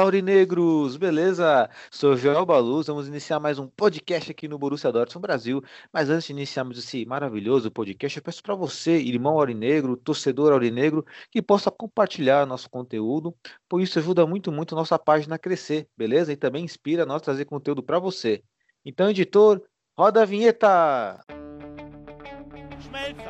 Fala, Aurinegros! Beleza? Sou Joel Baluz, vamos iniciar mais um podcast aqui no Borussia Dortmund Brasil. Mas antes de iniciarmos esse maravilhoso podcast, eu peço para você, irmão Aurinegro, torcedor Aurinegro, que possa compartilhar nosso conteúdo, pois isso ajuda muito, muito a nossa página a crescer, beleza? E também inspira a nós trazer conteúdo para você. Então, editor, roda a vinheta! Schmelzer,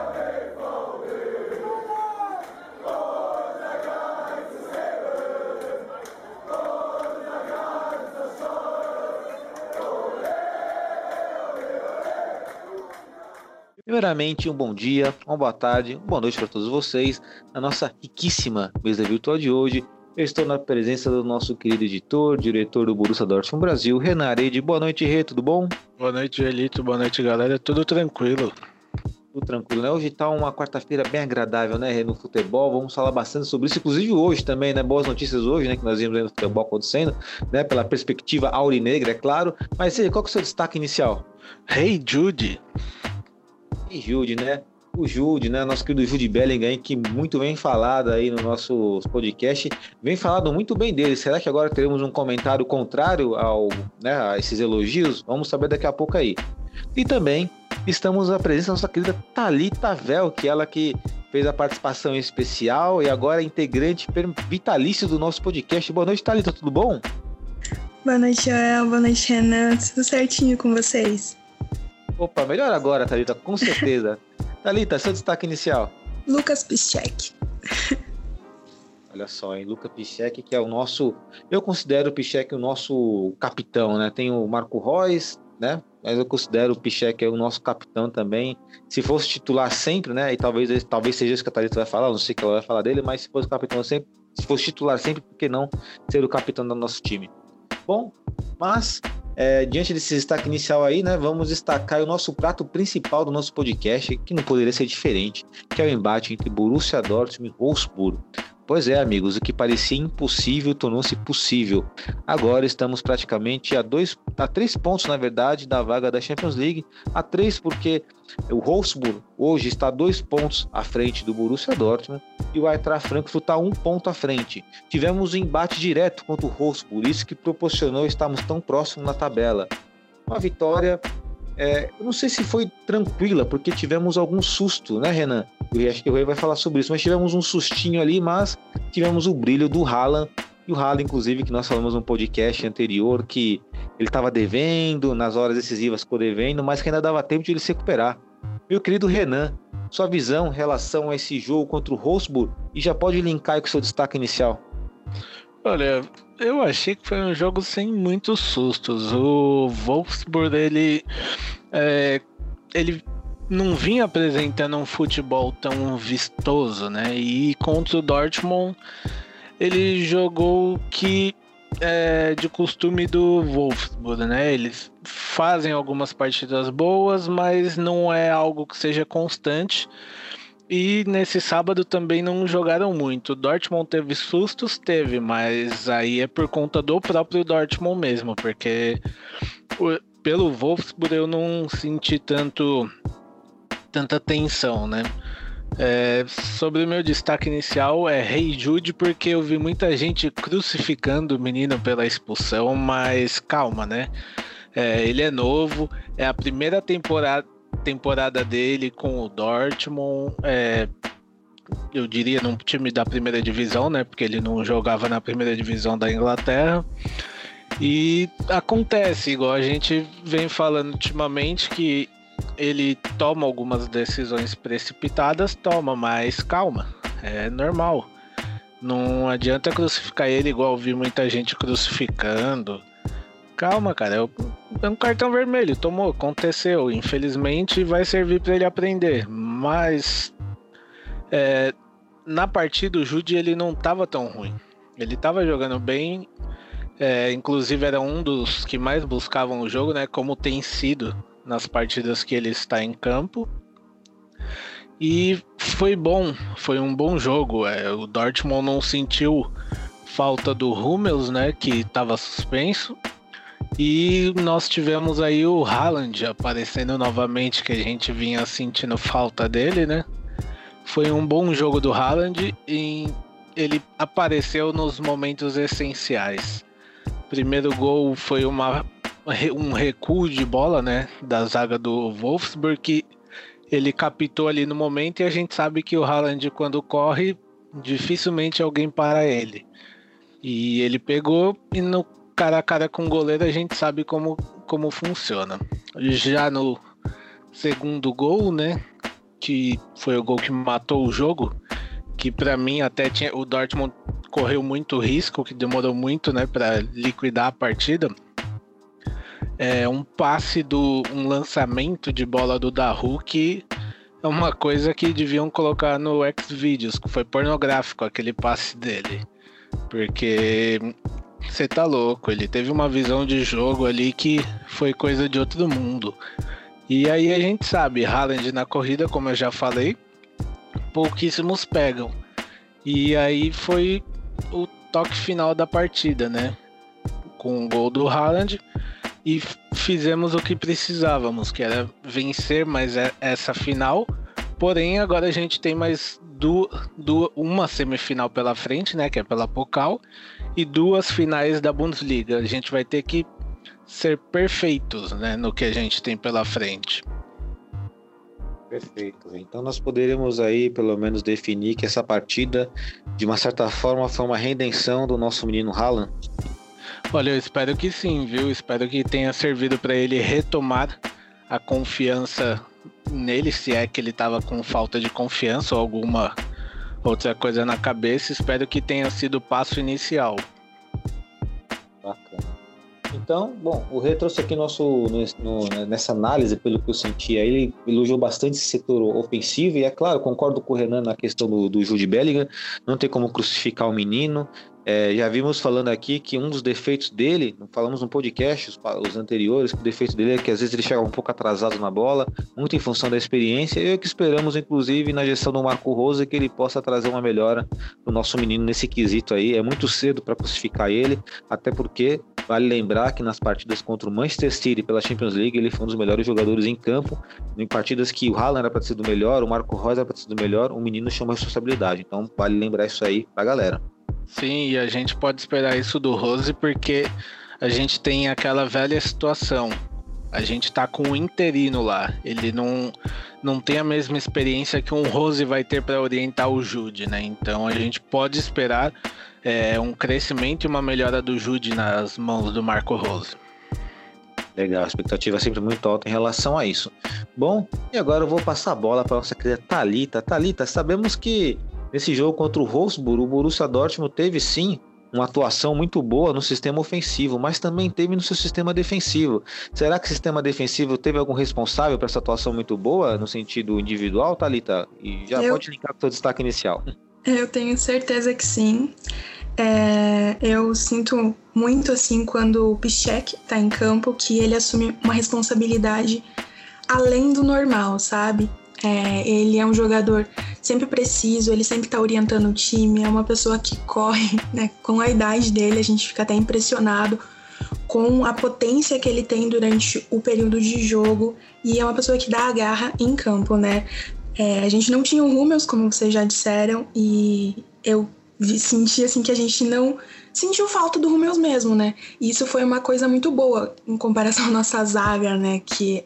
Primeiramente, um bom dia, uma boa tarde, uma boa noite para todos vocês. Na nossa riquíssima mesa virtual de hoje, eu estou na presença do nosso querido editor, diretor do Borussia Dortmund Brasil, Renan Arede. Boa noite, Rê, tudo bom? Boa noite, Elito. Boa noite, galera. Tudo tranquilo. Tudo tranquilo, né? Hoje tá uma quarta-feira bem agradável, né, Rê, no futebol. Vamos falar bastante sobre isso, inclusive hoje também, né? Boas notícias hoje, né, que nós vimos aí no futebol acontecendo, né, pela perspectiva aurinegra, é claro. Mas, Rê, qual que é o seu destaque inicial? Hey, Jude. E Jude, né? O Jude, né? Nosso querido Jude Bellingham, que muito bem falado aí no nosso podcast, vem falado muito bem dele. Será que agora teremos um comentário contrário ao, né, a esses elogios? Vamos saber daqui a pouco aí. E também estamos à presença da nossa querida Thalita Vel, que ela que fez a participação especial e agora é integrante vitalício do nosso podcast. Boa noite, Thalita, tudo bom? Boa noite, Joel. Boa noite, Renan. Tudo certinho com vocês? Opa, melhor agora, Thalita, com certeza. Thalita, seu destaque inicial. Lucas Piszczek. Olha só, hein? Luca Piszczek, que é o nosso. Eu considero o Piszczek o nosso capitão, né? Tem o Marco Reus, né? Mas eu considero o Piszczek o nosso capitão também. Se fosse titular sempre, né? E talvez, talvez seja isso que a Thalita vai falar, não sei o que ela vai falar dele, mas se fosse capitão sempre, se fosse titular sempre, por que não ser o capitão do nosso time? Bom, mas é, diante desse destaque inicial aí, né, vamos destacar o nosso prato principal do nosso podcast, que não poderia ser diferente, que é o embate entre Borussia Dortmund e Wolfsburg. Pois é, amigos, o que parecia impossível tornou-se possível. Agora estamos praticamente a dois, a três pontos, na verdade, da vaga da Champions League. A três porque o Wolfsburg hoje está dois pontos à frente do Borussia Dortmund e o Eintracht Frankfurt está um ponto à frente. Tivemos um embate direto contra o Wolfsburg, isso que proporcionou estarmos tão próximos na tabela. Uma vitória, é, eu não sei se foi tranquila, porque tivemos algum susto, né, Renan? Eu acho que o Rei vai falar sobre isso, mas tivemos um sustinho ali, mas tivemos o brilho do Haaland. E o Haaland, inclusive, que nós falamos no podcast anterior, que ele estava devendo, nas horas decisivas ficou devendo, mas que ainda dava tempo de ele se recuperar. Meu querido Renan, sua visão em relação a esse jogo contra o Wolfsburg e já pode linkar aí com seu destaque inicial. Olha, eu achei que foi um jogo sem muitos sustos. O Wolfsburg, ele, é, ele não vinha apresentando um futebol tão vistoso, né? E contra o Dortmund, ele jogou que é de costume do Wolfsburg, né? Eles fazem algumas partidas boas, mas não é algo que seja constante. E nesse sábado também não jogaram muito. Dortmund teve sustos, teve, mas aí é por conta do próprio Dortmund mesmo, porque pelo Wolfsburg eu não senti tanto tanta tensão, né? É, sobre o meu destaque inicial é Rei hey Jude, porque eu vi muita gente crucificando o menino pela expulsão, mas calma, né? É, ele é novo, é a primeira temporada, temporada dele com o Dortmund. É, eu diria num time da primeira divisão, né? Porque ele não jogava na primeira divisão da Inglaterra. E acontece, igual a gente vem falando ultimamente, que ele toma algumas decisões precipitadas, toma, mas calma, é normal. Não adianta crucificar ele igual vi muita gente crucificando. Calma, cara. É um cartão vermelho. Tomou, aconteceu. Infelizmente vai servir para ele aprender. Mas é, na partida o Jude ele não tava tão ruim. Ele tava jogando bem. É, inclusive era um dos que mais buscavam o jogo, né? Como tem sido nas partidas que ele está em campo. E foi bom, foi um bom jogo. É, o Dortmund não sentiu falta do Hummels, né, que estava suspenso. E nós tivemos aí o Haaland aparecendo novamente, que a gente vinha sentindo falta dele, né? Foi um bom jogo do Haaland e ele apareceu nos momentos essenciais. Primeiro gol foi uma, um recuo de bola, né, da zaga do Wolfsburg, que ele captou ali no momento e a gente sabe que o Haaland, quando corre, dificilmente alguém para ele. E ele pegou e no cara a cara com o goleiro a gente sabe como, como funciona. Já no segundo gol, né? Que foi o gol que matou o jogo, que para mim até tinha o Dortmund correu muito risco, que demorou muito, né, para liquidar a partida é, um passe do um lançamento de bola do Daru que é uma coisa que deviam colocar no Xvideos, que foi pornográfico aquele passe dele. Porque você tá louco, ele teve uma visão de jogo ali que foi coisa de outro mundo. E aí a gente sabe, Haaland na corrida, como eu já falei, pouquíssimos pegam. E aí foi o toque final da partida, né? Com o gol do Haaland e fizemos o que precisávamos, que era vencer mais essa final. Porém, agora a gente tem mais du, du, uma semifinal pela frente, né, que é pela Pokal, e duas finais da Bundesliga. A gente vai ter que ser perfeitos, né, no que a gente tem pela frente. Perfeito. Então nós poderíamos aí pelo menos definir que essa partida, de uma certa forma, foi uma redenção do nosso menino Haaland. Olha, eu espero que sim, viu? Espero que tenha servido para ele retomar a confiança nele, se é que ele estava com falta de confiança ou alguma outra coisa na cabeça. Espero que tenha sido o passo inicial. Bacana. Então, bom, o Rê trouxe aqui nosso, no, nessa análise, pelo que eu senti, ele elogiou bastante esse setor ofensivo, e é claro, concordo com o Renan na questão do, do Jude Bellingham, não tem como crucificar o menino, é, já vimos falando aqui que um dos defeitos dele, falamos no podcast, os, os, anteriores, que o defeito dele é que às vezes ele chega um pouco atrasado na bola, muito em função da experiência, e é que esperamos, inclusive, na gestão do Marco Rosa, que ele possa trazer uma melhora o nosso menino nesse quesito aí. É muito cedo para crucificar ele, até porque vale lembrar que nas partidas contra o Manchester City pela Champions League, ele foi um dos melhores jogadores em campo. Em partidas que o Haaland era para ser do melhor, o Marco Rosa era para ser do melhor, o menino chama responsabilidade. Então vale lembrar isso aí para a galera. Sim, e a gente pode esperar isso do Rose porque a gente tem aquela velha situação. A gente tá com um interino lá. Ele não, não tem a mesma experiência que um Rose vai ter para orientar o Jude, né? Então a gente pode esperar é, um crescimento e uma melhora do Jude nas mãos do Marco Rose. Legal, a expectativa é sempre muito alta em relação a isso. Bom, e agora eu vou passar a bola para nossa querida Talita. Talita, sabemos que Nesse jogo contra o Wolfsburg, o Borussia Dortmund teve sim uma atuação muito boa no sistema ofensivo, mas também teve no seu sistema defensivo. Será que o sistema defensivo teve algum responsável para essa atuação muito boa no sentido individual, Talita? E já eu... pode linkar com o seu destaque inicial. Eu tenho certeza que sim. É, eu sinto muito assim quando o Pichek está em campo que ele assume uma responsabilidade além do normal, sabe? É, ele é um jogador sempre preciso, ele sempre está orientando o time, é uma pessoa que corre, né? Com a idade dele, a gente fica até impressionado com a potência que ele tem durante o período de jogo e é uma pessoa que dá a garra em campo, né? É, a gente não tinha o Hummels, como vocês já disseram, e eu senti assim que a gente não sentiu falta do Hummels mesmo, né? E isso foi uma coisa muito boa em comparação à nossa zaga, né? Que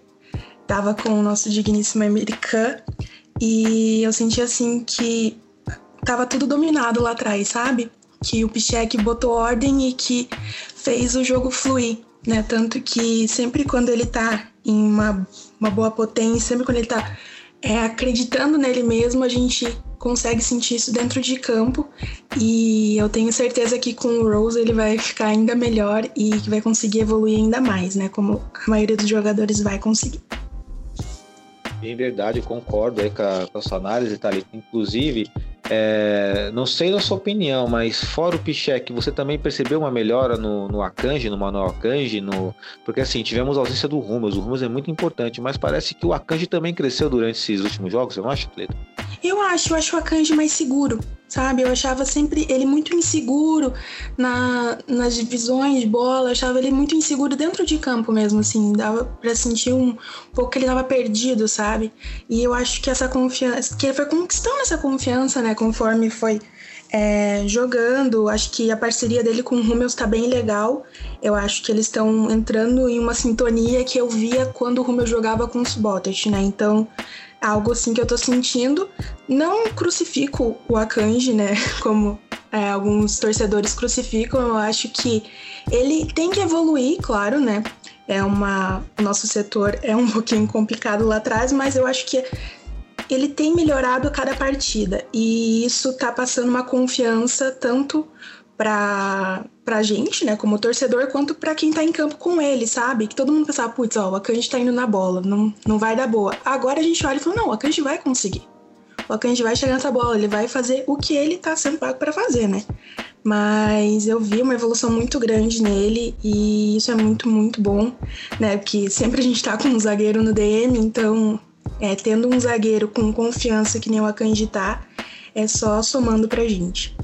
tava com o nosso digníssimo americano e eu senti assim que tava tudo dominado lá atrás, sabe? Que o Pichek botou ordem e que fez o jogo fluir, né? Tanto que sempre quando ele tá em uma, uma boa potência, sempre quando ele tá é, acreditando nele mesmo, a gente consegue sentir isso dentro de campo. E eu tenho certeza que com o Rose ele vai ficar ainda melhor e que vai conseguir evoluir ainda mais, né? Como a maioria dos jogadores vai conseguir. Em verdade, concordo com a, com a sua análise, Thalita. Inclusive, é, não sei da sua opinião, mas fora o Pichek, você também percebeu uma melhora no, no Akanji, no Manuel Akanji? No... Porque assim, tivemos a ausência do Rumas, o Rumas é muito importante, mas parece que o Akanji também cresceu durante esses últimos jogos, você não acha, Cleiton? Eu acho, eu acho o Akanji mais seguro, sabe? Eu achava sempre ele muito inseguro na, nas divisões de bola, eu achava ele muito inseguro dentro de campo mesmo, assim, dava pra sentir um pouco que ele tava perdido, sabe? E eu acho que essa confiança, que ele foi conquistando essa confiança, né, conforme foi é, jogando. Acho que a parceria dele com o Rummels está bem legal. Eu acho que eles estão entrando em uma sintonia que eu via quando o Rummels jogava com os Bottas, né? Então, algo assim que eu tô sentindo. Não crucifico o Akanji, né? Como é, alguns torcedores crucificam. Eu acho que ele tem que evoluir, claro, né? É uma. O nosso setor é um pouquinho complicado lá atrás, mas eu acho que ele tem melhorado a cada partida e isso tá passando uma confiança tanto para pra gente, né, como torcedor, quanto para quem tá em campo com ele, sabe? Que todo mundo pensava, putz, ó, o Akanji tá indo na bola, não, não vai dar boa. Agora a gente olha e fala, não, o Akanji vai conseguir. O Akanji vai chegar nessa bola, ele vai fazer o que ele tá sendo pago para fazer, né? Mas eu vi uma evolução muito grande nele e isso é muito, muito bom, né? Porque sempre a gente tá com um zagueiro no DM, então é, tendo um zagueiro com confiança que nem o Akanji tá, é só somando pra gente.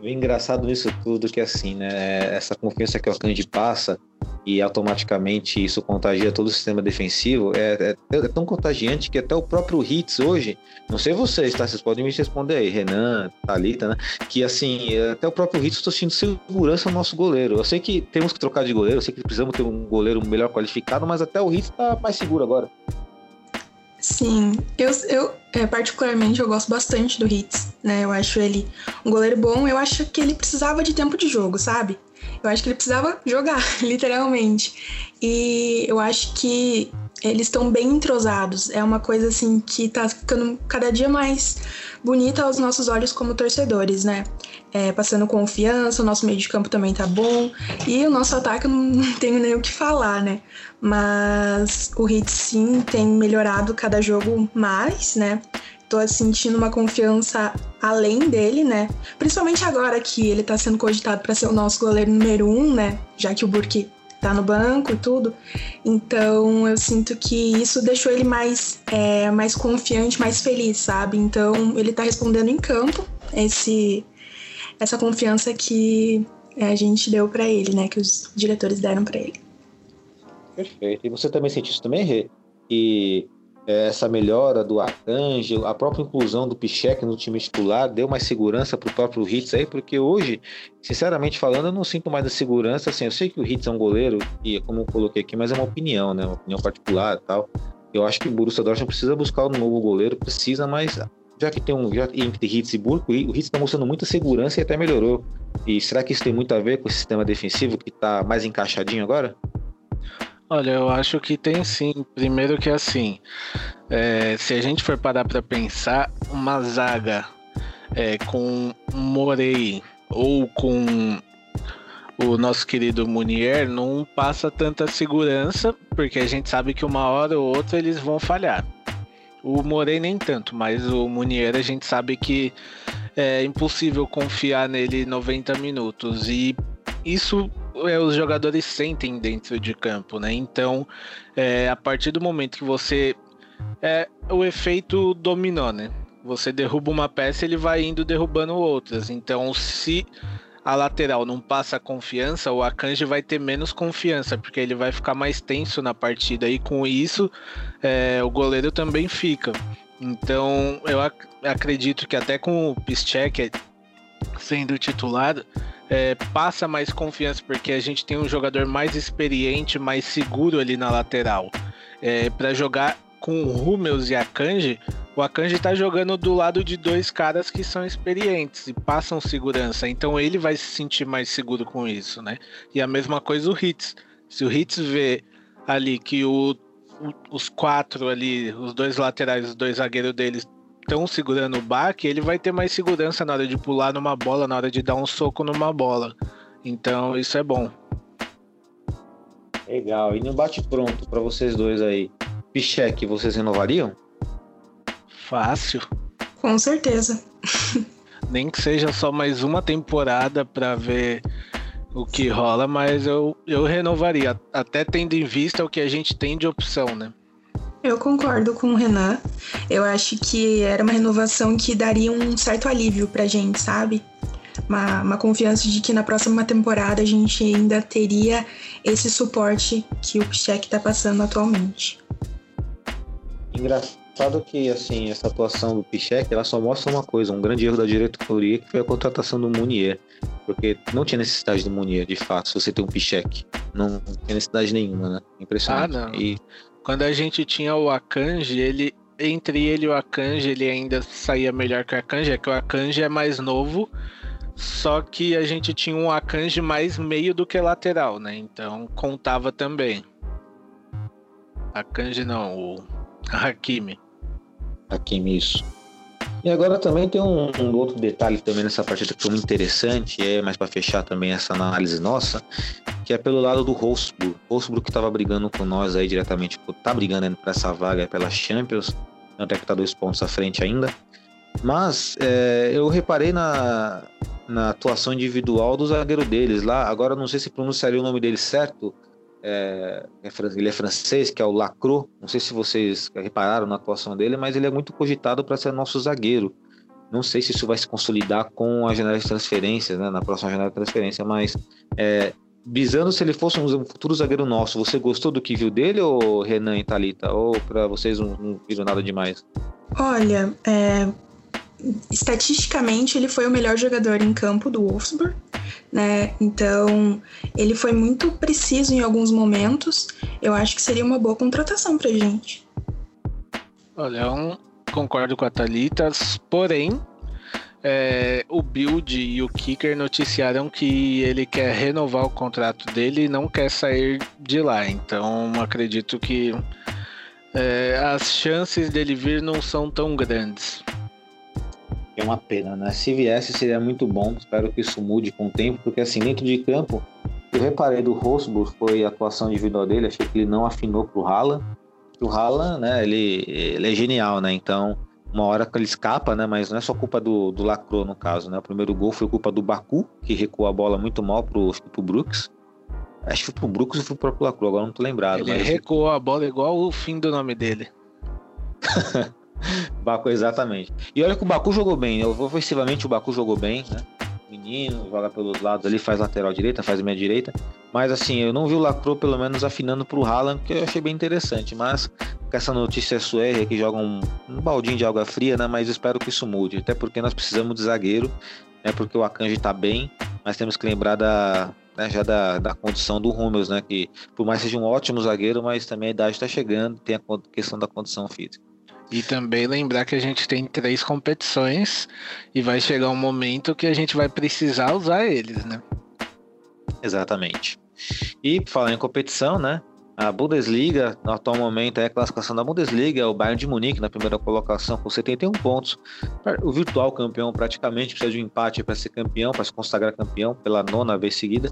O engraçado nisso tudo que assim, né? É essa confiança que o Akanji passa e automaticamente isso contagia todo o sistema defensivo é, é, é, tão contagiante que até o próprio Hits hoje, não sei vocês, tá? Vocês podem me responder aí, Renan, Thalita, né? Que assim, até o próprio Hits estou sentindo segurança no nosso goleiro. Eu sei que temos que trocar de goleiro, eu sei que precisamos ter um goleiro melhor qualificado, mas até o Hits tá mais seguro agora. Sim, eu, eu é, particularmente eu gosto bastante do Hits, né? Eu acho ele um goleiro bom. Eu acho que ele precisava de tempo de jogo, sabe? Eu acho que ele precisava jogar, literalmente. E eu acho que eles estão bem entrosados. É uma coisa assim que tá ficando cada dia mais bonita aos nossos olhos como torcedores, né? É, passando confiança, o nosso meio de campo também tá bom. E o nosso ataque eu não tenho nem o que falar, né? Mas o Hit sim tem melhorado cada jogo mais, né? Tô sentindo uma confiança além dele, né? Principalmente agora que ele tá sendo cogitado para ser o nosso goleiro número um, né? Já que o Burke tá no banco e tudo. Então eu sinto que isso deixou ele mais, é, mais confiante, mais feliz, sabe? Então ele tá respondendo em campo esse, essa confiança que é, a gente deu para ele, né? Que os diretores deram para ele. Perfeito. E você também sente isso também, Rê? E essa melhora do Arcanjo, a própria inclusão do Pichek no time titular deu mais segurança para o próprio Hitz aí, porque hoje, sinceramente falando, eu não sinto mais a segurança. Assim, eu sei que o Hitz é um goleiro, e como eu coloquei aqui, mas é uma opinião, né? Uma opinião particular tal. Eu acho que o Borussia Dortmund precisa buscar um novo goleiro, precisa, mas já que tem um já entre Hitz e Burko, o Hitz está mostrando muita segurança e até melhorou. E será que isso tem muito a ver com o sistema defensivo que está mais encaixadinho agora? Olha, eu acho que tem sim. Primeiro que assim, é, se a gente for parar para pensar, uma zaga é, com Morei ou com o nosso querido Munier não passa tanta segurança, porque a gente sabe que uma hora ou outra eles vão falhar. O Morei nem tanto, mas o Munier a gente sabe que é impossível confiar nele 90 minutos. E isso é, os jogadores sentem dentro de campo, né? Então, é, a partir do momento que você. É o efeito dominó, né? Você derruba uma peça, ele vai indo derrubando outras. Então, se a lateral não passa confiança, o Akanji vai ter menos confiança, porque ele vai ficar mais tenso na partida. E com isso, é, o goleiro também fica. Então, eu ac acredito que até com o Piszczek sendo titulado, é, passa mais confiança, porque a gente tem um jogador mais experiente, mais seguro ali na lateral. É, para jogar com o Hummels e Akanji, o Akanji tá jogando do lado de dois caras que são experientes e passam segurança, então ele vai se sentir mais seguro com isso, né? E a mesma coisa o Hitz. Se o Hitz vê ali que o os quatro ali, os dois laterais, os dois zagueiros deles estão segurando o baque, ele vai ter mais segurança na hora de pular numa bola, na hora de dar um soco numa bola. Então isso é bom. Legal. E no bate pronto para vocês dois aí, Pichek, vocês renovariam? Fácil. Com certeza. Nem que seja só mais uma temporada para ver o que rola, mas eu, eu renovaria, até tendo em vista o que a gente tem de opção, né? Eu concordo com o Renan. Eu acho que era uma renovação que daria um certo alívio pra gente, sabe? Uma, uma confiança de que na próxima temporada a gente ainda teria esse suporte que o Pichek tá passando atualmente. Engraçado que, assim, essa atuação do Pichek, ela só mostra uma coisa, um grande erro da diretoria, que foi a contratação do Munier. Porque não tinha necessidade do Munier, de fato, se você tem um Pichek. Não tinha necessidade nenhuma, né? Impressionante. Ah, não. E quando a gente tinha o Akanji, ele entre ele e o Akanji, ele ainda saía melhor que o Akanji, é que o Akanji é mais novo, só que a gente tinha um Akanji mais meio do que lateral, né? Então contava também. Akanji não, o Hakimi. Hakimi, isso. E agora também tem um, um, outro detalhe também nessa partida que foi muito interessante, é mais para fechar também essa análise nossa, que é pelo lado do Wolfsburg. Wolfsburg que estava brigando com nós aí diretamente, tá brigando para essa vaga pela Champions, até que tá dois pontos à frente ainda. Mas é, eu reparei na, na atuação individual do zagueiro deles lá. Agora não sei se pronunciaria o nome dele certo, é, é ele é francês, que é o Lacro. Não sei se vocês repararam na atuação dele, mas ele é muito cogitado para ser nosso zagueiro. Não sei se isso vai se consolidar com a janela de transferências, né, na próxima janela de transferência, mas é, visando se ele fosse um futuro zagueiro nosso, você gostou do que viu dele, ou Renan e Thalita? Ou para vocês não, não viram nada demais? Olha, é, estatisticamente ele foi o melhor jogador em campo do Wolfsburg né? Então, ele foi muito preciso em alguns momentos. Eu acho que seria uma boa contratação pra gente. Olha, concordo com a Thalita, porém, é, o Build e o Kicker noticiaram que ele quer renovar o contrato dele e não quer sair de lá. Então, acredito que é, as chances dele vir não são tão grandes. É uma pena, né? Se viesse seria muito bom. Espero que isso mude com o tempo, porque assim, dentro de campo, eu reparei do Rosburg foi a atuação individual dele, achei que ele não afinou pro Haaland. O Haaland, né, ele, ele é genial, né? Então, uma hora que ele escapa, né? Mas não é só culpa do, do Lacro, no caso, né? O primeiro gol foi culpa do Baku, que recuou a bola muito mal pro, pro Brooks. Acho que foi pro Brooks ou foi pro próprio Lacro, agora não tô lembrado. Ele mas... recuou a bola igual o fim do nome dele. Baku, exatamente. E olha que o Baku jogou bem, ofensivamente o Baku jogou bem, né? Menino, joga pelos lados ali, faz lateral direita, faz meia direita. Mas assim, eu não vi o Lacro pelo menos afinando pro Haaland, que eu achei bem interessante. Mas com essa notícia suéria que joga um, um baldinho de água fria, né? Mas espero que isso mude. Até porque nós precisamos de zagueiro, né? Porque o Akanji tá bem, mas temos que lembrar da, né, já da, da condição do Rummels, né? Que por mais seja um ótimo zagueiro, mas também a idade está chegando, tem a questão da condição física. E também lembrar que a gente tem três competições e vai chegar um momento que a gente vai precisar usar eles, né? Exatamente. E falar em competição, né? A Bundesliga, no atual momento, é a classificação da Bundesliga, é o Bayern de Munique na primeira colocação com 71 pontos. O virtual campeão praticamente precisa de um empate para ser campeão, para se consagrar campeão pela nona vez seguida.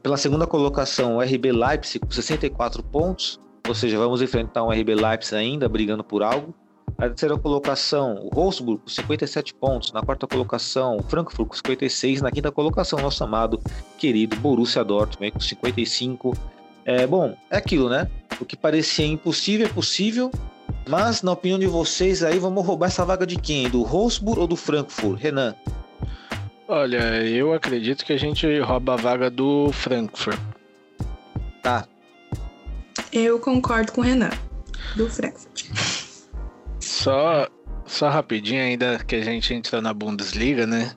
Pela segunda colocação, o RB Leipzig com 64 pontos. Ou seja, vamos enfrentar um RB Leipzig ainda brigando por algo. Na terceira colocação, o Wolfsburg com 57 pontos. Na quarta colocação, o Frankfurt com 56. Na quinta colocação, nosso amado, querido Borussia Dortmund com 55. É, bom, é aquilo, né? O que parecia impossível é possível. Mas, na opinião de vocês, aí vamos roubar essa vaga de quem? Do Wolfsburg ou do Frankfurt? Renan? Olha, eu acredito que a gente rouba a vaga do Frankfurt. Tá, eu concordo com o Renan, do Frankfurt. Só, só rapidinho, ainda que a gente entra na Bundesliga, né?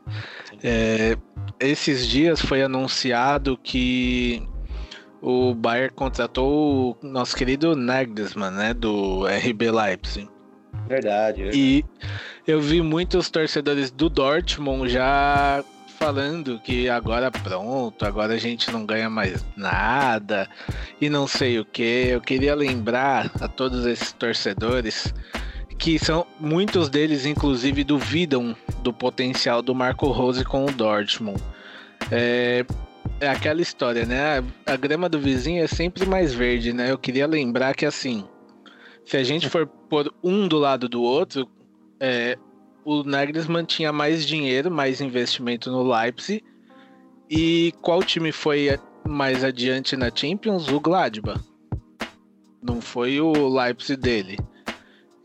É, esses dias foi anunciado que o Bayern contratou o nosso querido Nagelsmann, né? Do RB Leipzig. Verdade, verdade. E eu vi muitos torcedores do Dortmund já falando que agora pronto, agora a gente não ganha mais nada e não sei o que. Eu queria lembrar a todos esses torcedores que são muitos deles, inclusive, duvidam do potencial do Marco Rose com o Dortmund. É, é aquela história, né? A, a grama do vizinho é sempre mais verde, né? Eu queria lembrar que assim, se a gente for pôr um do lado do outro, é, o Nagelsmann tinha mais dinheiro, mais investimento no Leipzig. E qual time foi mais adiante na Champions? O Gladbach. Não foi o Leipzig dele.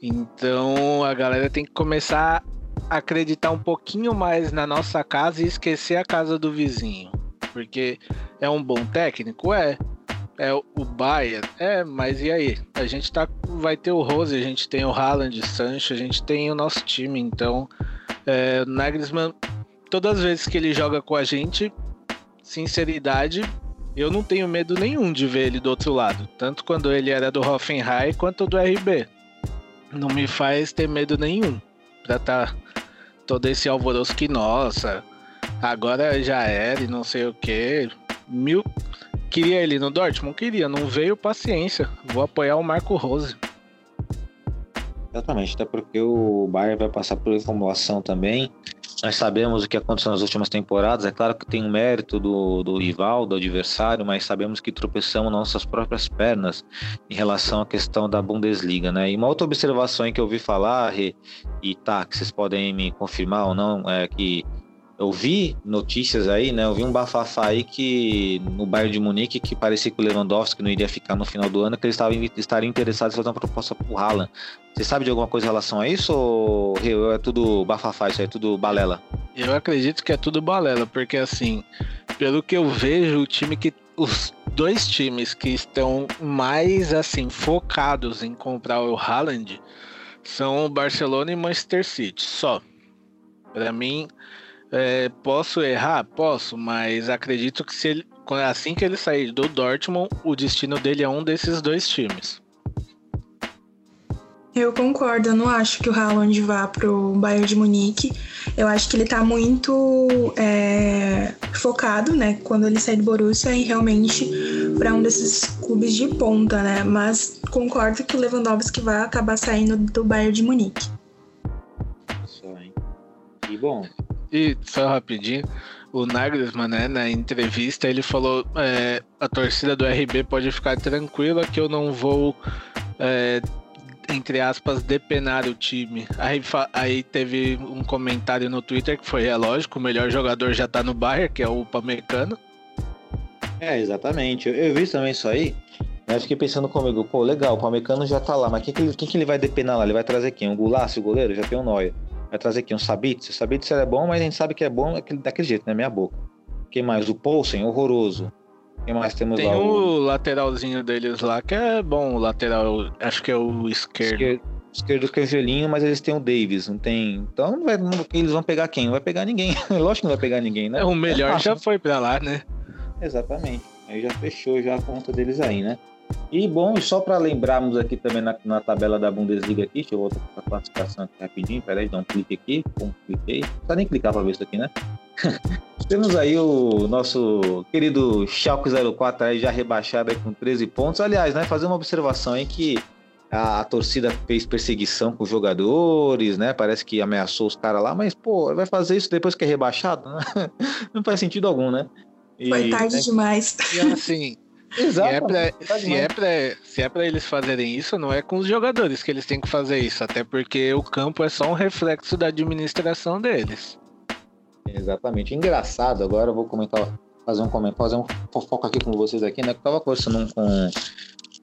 Então a galera tem que começar a acreditar um pouquinho mais na nossa casa e esquecer a casa do vizinho. Porque é um bom técnico? É. É o Bayern? É, mas e aí? A gente tá, vai ter o Rose, a gente tem o Haaland, Sancho, a gente tem o nosso time. Então, é, o Nagelsmann, todas as vezes que ele joga com a gente, sinceridade, eu não tenho medo nenhum de ver ele do outro lado. Tanto quando ele era do Hoffenheim quanto do RB. Não me faz ter medo nenhum. Pra tá todo esse alvoroço que, nossa, agora já era e não sei o que. Mil, Queria ele no Dortmund? Queria, não veio paciência. Vou apoiar o Marco Rose. Exatamente, até porque o Bayern vai passar por reformulação também. Nós sabemos o que aconteceu nas últimas temporadas. É claro que tem o mérito do, do rival, do adversário, mas sabemos que tropeçamos nossas próprias pernas em relação à questão da Bundesliga, né? E uma outra observação que eu ouvi falar, e, e tá, que vocês podem me confirmar ou não, é que eu vi notícias aí, né? Eu vi um bafafá aí que no Bayern de Munique que parecia que o Lewandowski não iria ficar no final do ano, que eles estavam estariam interessados em fazer uma proposta pro Haaland. Você sabe de alguma coisa em relação a isso ou é tudo bafafá, isso aí é tudo balela? Eu acredito que é tudo balela, porque assim, pelo que eu vejo, o time que os dois times que estão mais assim focados em comprar o Haaland são o Barcelona e Manchester City, só. Para mim, é, posso errar? Posso, mas acredito que se ele, assim que ele sair do Dortmund, o destino dele é um desses dois times. Eu concordo, eu não acho que o Haaland vá pro Bayern de Munique. Eu acho que ele tá muito é, focado, né, quando ele sai do Borussia, em realmente para um desses clubes de ponta, né? Mas concordo que o Lewandowski vai acabar saindo do Bayern de Munique. Só, hein? E bom, e só rapidinho, o Nagelsmann, né, na entrevista, ele falou: é, a torcida do RB pode ficar tranquila que eu não vou, é, entre aspas, depenar o time. Aí, aí teve um comentário no Twitter que foi: é lógico, o melhor jogador já tá no Bayern, que é o Pamecano. É, exatamente. Eu, eu vi também isso aí. Eu fiquei pensando comigo, pô, legal, o Pamecano já tá lá, mas quem que, ele, quem que ele vai depenar lá? Ele vai trazer quem? Um Gulaço, o goleiro? Já tem um Noia. Vai trazer aqui um Sabitz. O Sabitz é bom, mas a gente sabe que é bom daquele, jeito, né? Minha boca. Quem mais? O Poulsen, horroroso. Quem mais temos Tem lá? Tem o lateralzinho deles lá, que é bom, o lateral, acho que é o esquerdo. Esquerdo, esquerdo que é velhinho, mas eles têm o Davis, não tem. Então não vai, eles vão pegar quem? Não vai pegar ninguém. Lógico que não vai pegar ninguém, né? É, o melhor é já foi pra lá, né? Exatamente. Aí já fechou já a conta deles aí, né? E bom, só para lembrarmos aqui também na, na, tabela da Bundesliga aqui, deixa eu voltar para a classificação aqui rapidinho, peraí, dá um clique aqui, um cliquei, não precisa nem clicar para ver isso aqui, né? Temos aí o nosso querido Schalke 04 aí já rebaixado aí com 13 pontos. Aliás, né, fazer uma observação aí que a, a, torcida fez perseguição com os jogadores, né? Parece que ameaçou os caras lá, mas pô, vai fazer isso depois que é rebaixado? Né? Não faz sentido algum, né? E, Foi tarde né? demais. E assim, Exato. Se é, pra, se, é pra, se é pra eles fazerem isso, não é com os jogadores que eles têm que fazer isso, até porque o campo é só um reflexo da administração deles. Exatamente. Engraçado, agora eu vou comentar, fazer um comentário, fazer um fofoca aqui com vocês aqui, né? Que eu tava conversando com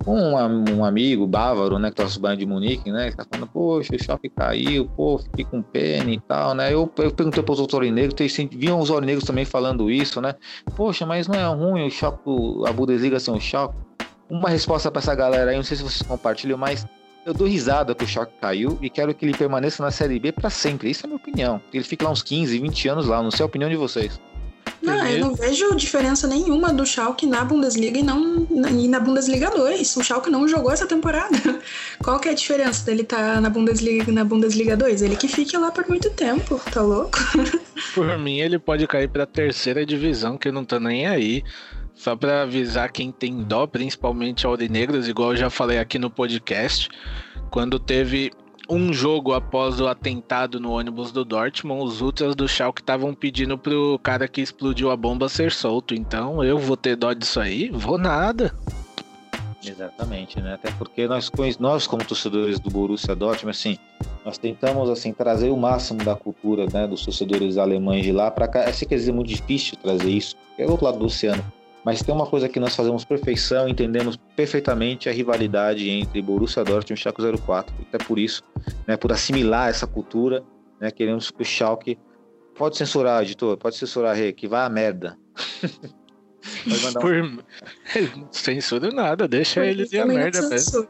um, um amigo bávaro, né, que torce o Bayern de Munique, né, que tá falando, poxa, o choque caiu, pô, fiquei com pena e tal, né, eu, eu perguntei pros autornegros, viam os autornegros também falando isso, né, poxa, mas não é ruim o choque, a Bundesliga ser um choque? Uma resposta para essa galera aí, não sei se vocês compartilham, mas eu dou risada que o choque caiu e quero que ele permaneça na Série B para sempre, isso é a minha opinião, ele fica lá uns 15, 20 anos lá, não sei a opinião de vocês. Não, eu não vejo diferença nenhuma do Schalke na Bundesliga e, não, e na Bundesliga 2. O Schalke não jogou essa temporada. Qual que é a diferença dele estar tá na Bundesliga na Bundesliga 2? Ele que fique lá por muito tempo, tá louco? Por mim, ele pode cair pra terceira divisão, que não tá nem aí. Só para avisar quem tem dó, principalmente aurinegros, igual eu já falei aqui no podcast, quando teve um jogo após o atentado no ônibus do Dortmund, os ultras do Schalke estavam pedindo pro cara que explodiu a bomba ser solto. Então eu vou ter dó disso aí? Vou nada. Exatamente, né? Até porque nós, nós como torcedores do Borussia Dortmund, assim, nós tentamos assim trazer o máximo da cultura, né, dos torcedores alemães de lá para cá. Eu sei que é muito difícil trazer isso, é do outro lado do oceano. Mas tem uma coisa que nós fazemos perfeição, entendemos perfeitamente a rivalidade entre Borussia Dortmund e Schalke 04. Até por isso, né, por assimilar essa cultura, né, queremos que o Schalke pode censurar, editor, pode censurar, Rê, que vai a merda. um... por... Censura nada, deixa por eles ir a merda mesmo.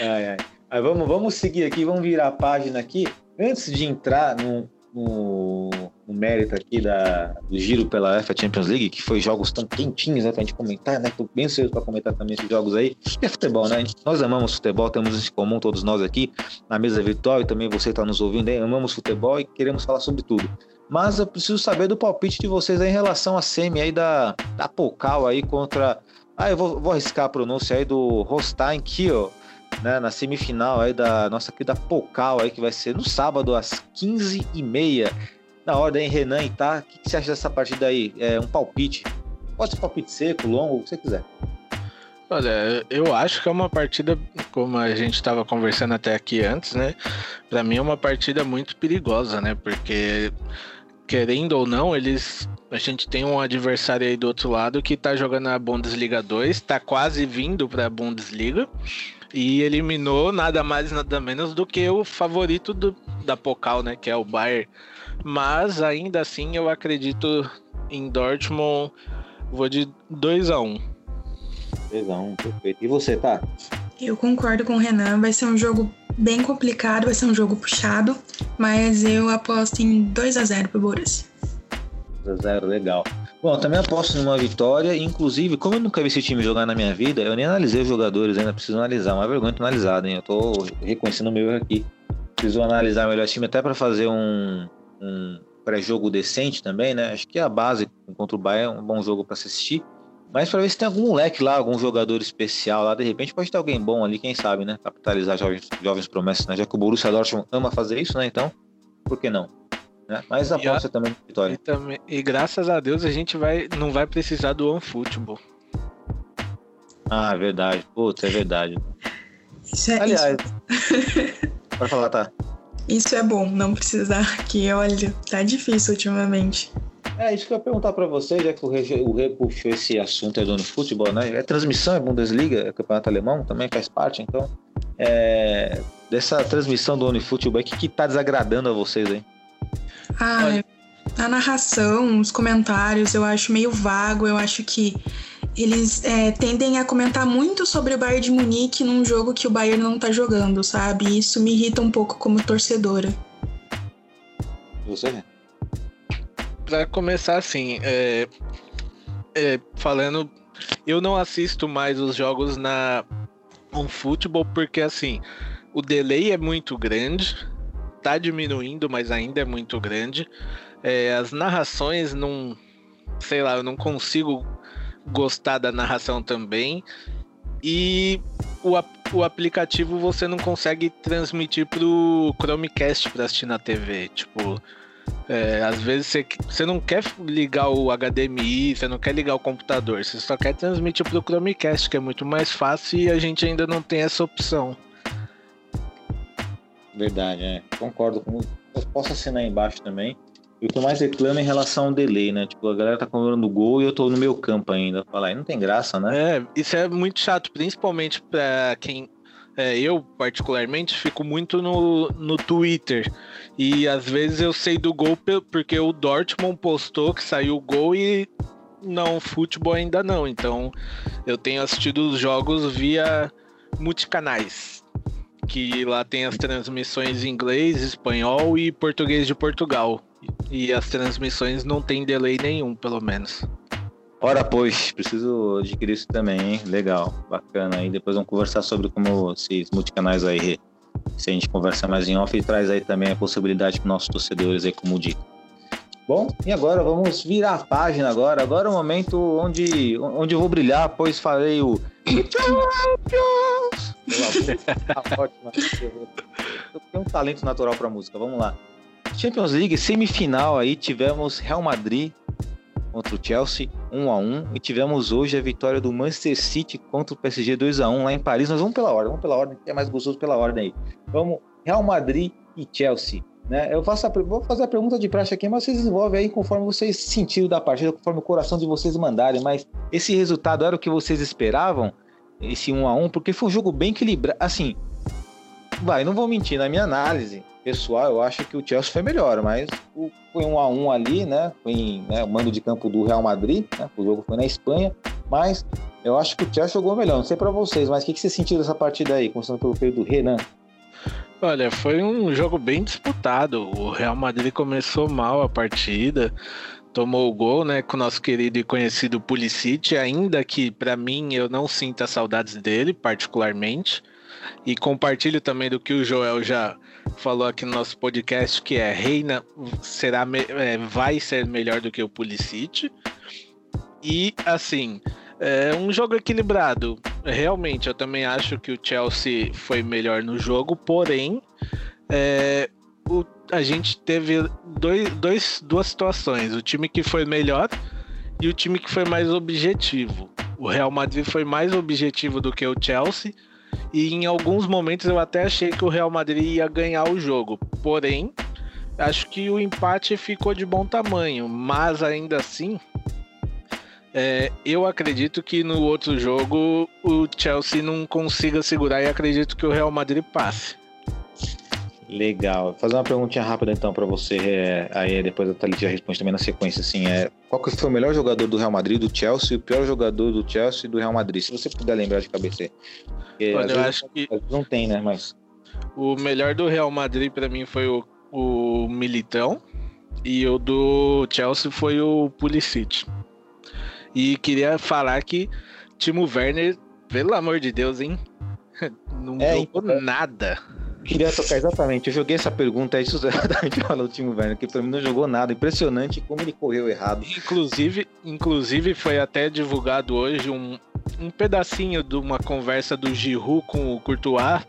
ai, ai. Aí vamos, vamos seguir aqui, vamos virar a página aqui. Antes de entrar no, no, mérito aqui da, do giro pela UEFA Champions League, que foi jogos tão quentinhos né, pra gente comentar, né? Tô bem cedo pra comentar também esses jogos aí. E é futebol, né? Nós amamos futebol, temos isso em comum, todos nós aqui na mesa virtual e também você está nos ouvindo aí, amamos futebol e queremos falar sobre tudo. Mas eu preciso saber do palpite de vocês aí em relação à semi aí da, da Pocal aí contra. Ah, eu vou, vou arriscar a pronúncia aí do Rostain Kiel né, na semifinal aí da nossa querida Pocal aí, que vai ser no sábado às 15h30. Na ordem, Renan e tá. O que, que, você acha dessa partida aí? É um palpite. Pode ser palpite seco, longo, o que você quiser. Olha, eu acho que é uma partida, como a gente estava conversando até aqui antes, né? Para mim é uma partida muito perigosa, né? Porque querendo ou não, eles a gente tem um adversário aí do outro lado que tá jogando a Bundesliga 2, tá quase vindo para a Bundesliga e eliminou nada mais nada menos do que o favorito do, da Pocal, né, que é o Bayern. Mas ainda assim eu acredito em Dortmund, vou de 2 a 1. Um. 2 a 1, um, perfeito. E você, tá? Eu concordo com o Renan, vai ser um jogo bem complicado, vai ser um jogo puxado, mas eu aposto em 2 a 0 pro Borussia. 2 a 0, legal. Bom, também aposto numa vitória. Inclusive, como eu nunca vi esse time jogar na minha vida, eu nem analisei os jogadores, ainda preciso analisar. Uma vergonha ter analisado, hein? Eu tô reconhecendo o meu erro aqui. Preciso analisar melhor o time até para fazer um, um pré-jogo decente também, né? Acho que a base contra o Bayern é um bom jogo para assistir. Mas para ver se tem algum moleque lá, algum jogador especial lá, de repente pode ter alguém bom ali, quem sabe, né? Capitalizar jovens, jovens promessas, né? Já que o Borussia Dortmund ama fazer isso, né? Então, por que não? Né? Mas aposta a, também vitória. E, também, e graças a Deus a gente vai, não vai precisar do OneFootball. Ah, verdade. Putz, é verdade. Isso é, Aliás, isso... pode falar, tá? Isso é bom, não precisar, que olha, tá difícil ultimamente. É, isso que eu ia perguntar para vocês, já que o Rê, o Rê puxou esse assunto aí do futebol, né? É transmissão, é Bundesliga, é campeonato alemão, também faz parte, então. É, dessa transmissão do OneFootball, o que, que tá desagradando a vocês aí? Ah, a narração, os comentários, eu acho meio vago. Eu acho que eles é, tendem a comentar muito sobre o Bayern de Munique num jogo que o Bayern não tá jogando, sabe? E isso me irrita um pouco como torcedora. Você? Pra começar assim, é, é, falando, eu não assisto mais os jogos na um futebol porque assim, o delay é muito grande tá diminuindo, mas ainda é muito grande. É, as narrações não. Sei lá, eu não consigo gostar da narração também. E o, o aplicativo você não consegue transmitir pro Chromecast pra assistir na TV. Tipo, é, às vezes você, você não quer ligar o HDMI, você não quer ligar o computador, você só quer transmitir pro Chromecast, que é muito mais fácil e a gente ainda não tem essa opção. Verdade, é. Concordo com. Posso assinar embaixo também. O que eu mais reclamo é em relação ao delay, né? Tipo, a galera tá comemorando o gol e eu tô no meu campo ainda. Falar, aí não tem graça, né? É, isso é muito chato, principalmente pra quem. É, eu, particularmente, fico muito no, no Twitter. E às vezes eu sei do gol porque o Dortmund postou que saiu o gol e não, futebol ainda não. Então eu tenho assistido os jogos via multicanais que lá tem as transmissões em inglês, espanhol e português de Portugal. E as transmissões não tem delay nenhum, pelo menos. Ora, pois, preciso adquirir isso também, hein? Legal, bacana. Aí depois vamos conversar sobre como esses multicanais aí, se a gente conversa mais em off e traz aí também a possibilidade para nossos torcedores aí como dica. Bom, e agora vamos virar a página agora. Agora é o momento onde, onde eu vou brilhar, pois farei o Champions! Ótimo. Eu tenho um talento natural para música, vamos lá. Champions League, semifinal aí, tivemos Real Madrid contra o Chelsea, 1 a 1 e tivemos hoje a vitória do Manchester City contra o PSG 2 a 1 lá em Paris. Nós vamos pela ordem, vamos pela ordem, que é mais gostoso pela ordem aí. Vamos Real Madrid e Chelsea. Né? Eu faço a, vou fazer a pergunta de praxe aqui, mas vocês desenvolvem aí conforme vocês sentiram da partida, conforme o coração de vocês mandarem. Mas esse resultado era o que vocês esperavam? Esse 1 a 1 Porque foi um jogo bem equilibrado. Assim, vai, não vou mentir, na minha análise, pessoal, eu acho que o Chelsea foi melhor, mas foi um a um ali, né? Foi né, o mando de campo do Real Madrid, né? O jogo foi na Espanha, mas eu acho que o Chelsea jogou melhor. Não sei para vocês, mas o que, que vocês sentiram dessa partida aí, começando pelo período do Renan? Olha, foi um jogo bem disputado. O Real Madrid começou mal a partida, tomou o gol, né, com o nosso querido e conhecido Pulisic, ainda que para mim eu não sinta saudades dele particularmente. E compartilho também do que o Joel já falou aqui no nosso podcast, que é Reina será é, vai ser melhor do que o Pulisic. E assim, é um jogo equilibrado. Realmente, eu também acho que o Chelsea foi melhor no jogo, porém, é, o, a gente teve dois, dois, duas situações: o time que foi melhor e o time que foi mais objetivo. O Real Madrid foi mais objetivo do que o Chelsea e em alguns momentos eu até achei que o Real Madrid ia ganhar o jogo. Porém, acho que o empate ficou de bom tamanho, mas ainda assim, é, eu acredito que no outro jogo o Chelsea não consiga segurar e acredito que o Real Madrid passe. Legal. Vou fazer uma perguntinha rápida então para você, é, aí depois a Thalita responde também na sequência, assim, é, qual que foi o melhor jogador do Real Madrid, do Chelsea, e o pior jogador do Chelsea e do Real Madrid, se você puder lembrar de cabeça. Porque, Olha, eu acho que não tem, né, mas o melhor do Real Madrid para mim foi o, o Militão e o do Chelsea foi o Pulisic. E queria falar que Timo Werner, pelo amor de Deus, hein? Não é, jogou então, nada queria tocar exatamente. Eu joguei essa pergunta aí exatamente falando do Timo Werner, que pra mim não jogou nada. Impressionante como ele correu errado. Inclusive, inclusive foi até divulgado hoje um, um pedacinho de uma conversa do Giroud com o Courtois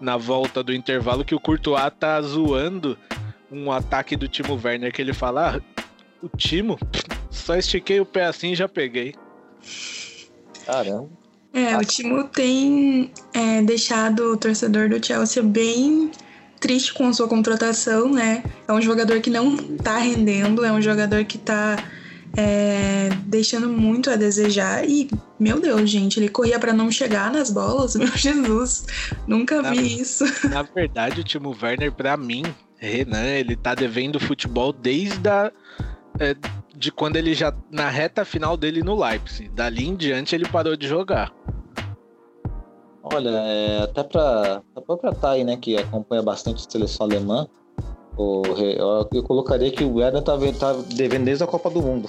na volta do intervalo que o Courtois tá zoando um ataque do Timo Werner que ele fala: ah, o Timo, só estiquei o pé assim e já peguei. Caramba. É, o Timo tem é, deixado o torcedor do Chelsea bem triste com a sua contratação, né? É um jogador que não tá rendendo, é um jogador que tá é, deixando muito a desejar. E, meu Deus, gente, ele corria para não chegar nas bolas. Meu Jesus, nunca na, vi isso. Na verdade, o Timo Werner, para mim, Renan, ele tá devendo futebol desde a. É, de quando ele já. na reta final dele no Leipzig. Dali em diante ele parou de jogar. Olha, é, até para a própria Thay, né, que acompanha bastante a seleção alemã, o, eu, eu, colocaria que o Werner tá, tá devendo desde a Copa do Mundo.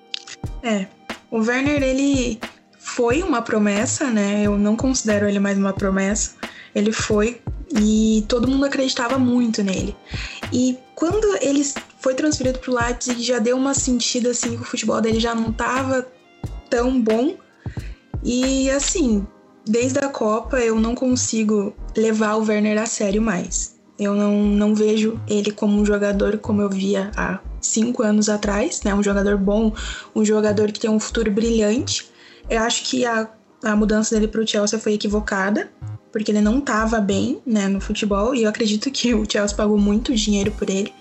é, o Werner, ele foi uma promessa, né? Eu não considero ele mais uma promessa. Ele foi e todo mundo acreditava muito nele. E quando ele foi transferido para o Leipzig, já deu uma sentida assim que o futebol dele já não estava tão bom. E assim, desde a Copa eu não consigo levar o Werner a sério mais. Eu não, não vejo ele como um jogador como eu via há cinco anos atrás, né? Um jogador bom, um jogador que tem um futuro brilhante. Eu acho que a, a mudança dele para o Chelsea foi equivocada, porque ele não estava bem, né, no futebol. E eu acredito que o Chelsea pagou muito dinheiro por ele.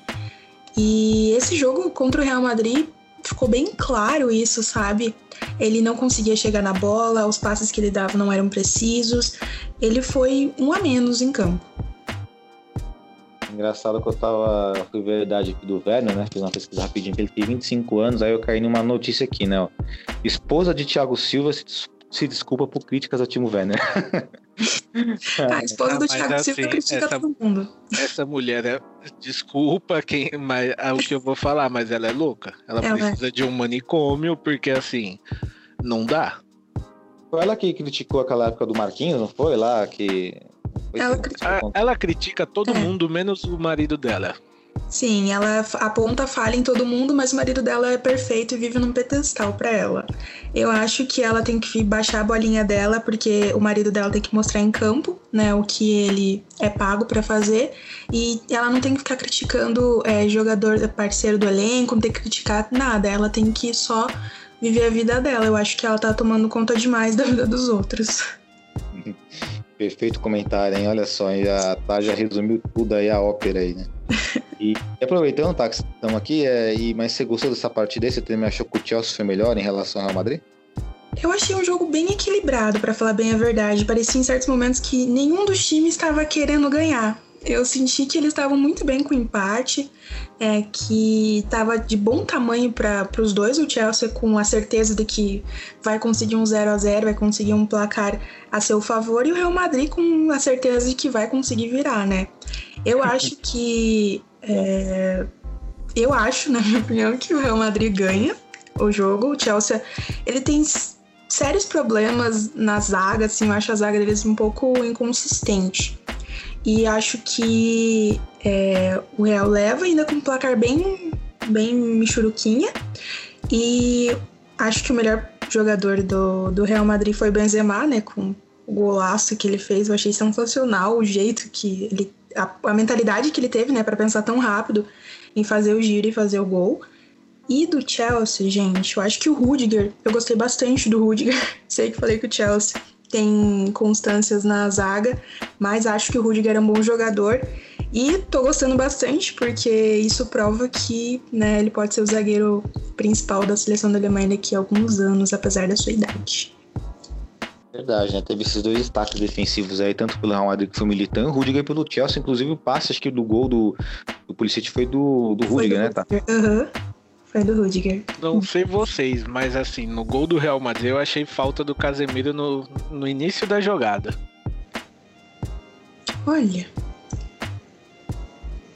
E esse jogo contra o Real Madrid ficou bem claro isso, sabe? Ele não conseguia chegar na bola, os passes que ele dava não eram precisos. Ele foi um a menos em campo. Engraçado que eu tava. Fui ver a idade aqui do Werner, né? Fiz uma pesquisa rapidinho, que ele tem 25 anos, aí eu caí numa notícia aqui, né? Esposa de Thiago Silva se, se desculpa por críticas a Timo Werner. a esposa do Thiago Silva assim, critica essa- todo mundo. Essa mulher é. Desculpa quem, mas é o que eu vou falar, mas ela é louca. Ela Ela é. precisa de um manicômio, porque assim, não dá. Foi ela que criticou aquela época do Marquinhos, não foi? Lá que. Ela que- criticou. A- Ela critica todo É. mundo, menos o marido dela. Sim, ela aponta falha em todo mundo, mas o marido dela é perfeito e vive num pedestal pra ela. Eu acho que ela tem que baixar a bolinha dela, porque o marido dela tem que mostrar em campo, né, o que ele é pago pra fazer, e ela não tem que ficar criticando é, jogador parceiro do elenco, não tem que criticar nada, ela tem que só viver a vida dela. Eu acho que ela tá tomando conta demais da vida dos outros. Perfeito comentário, hein? Olha só, a Tá já resumiu tudo aí a ópera aí, né? E, aproveitando, tá, que estamos aqui, é, e, mas você gostou dessa partida aí? Você também achou que o Chelsea foi melhor em relação ao Real Madrid? Eu achei um jogo bem equilibrado, pra falar bem a verdade. Parecia em certos momentos que nenhum dos times estava querendo ganhar. Eu senti que eles estavam muito bem com o empate, é, que estava de bom tamanho para os dois. O Chelsea com a certeza de que vai conseguir um 0 a 0 vai conseguir um placar a seu favor, e o Real Madrid com a certeza de que vai conseguir virar, né? Eu acho que. é, eu acho, na minha opinião, que o Real Madrid ganha o jogo. O Chelsea ele tem sérios problemas na zaga, assim, eu acho a zaga deles um pouco inconsistente. E acho que é, o Real leva ainda com um placar bem, bem michuruquinha. E acho que o melhor jogador do, do Real Madrid foi Benzema, né? Com o golaço que ele fez, eu achei sensacional o jeito que ele. A, a mentalidade que ele teve, né, para pensar tão rápido em fazer o giro e fazer o gol. E do Chelsea, gente, eu acho que o Rudiger, eu gostei bastante do Rudiger. Sei que falei que o Chelsea tem constâncias na zaga, mas acho que o Rudiger é um bom jogador. E tô gostando bastante, porque isso prova que né, ele pode ser o zagueiro principal da seleção da Alemanha daqui a alguns anos, apesar da sua idade. Verdade, né? Teve esses dois destaques defensivos aí, tanto pelo Real Madrid que foi Militão, o Rudiger pelo Chelsea, inclusive o passe, acho que do gol do, do Pulisic foi do, do Rudiger, né? Tá? Aham. Foi do Rudiger. Não sei vocês, mas assim, no gol do Real Madrid eu achei falta do Casemiro no, no início da jogada. Olha,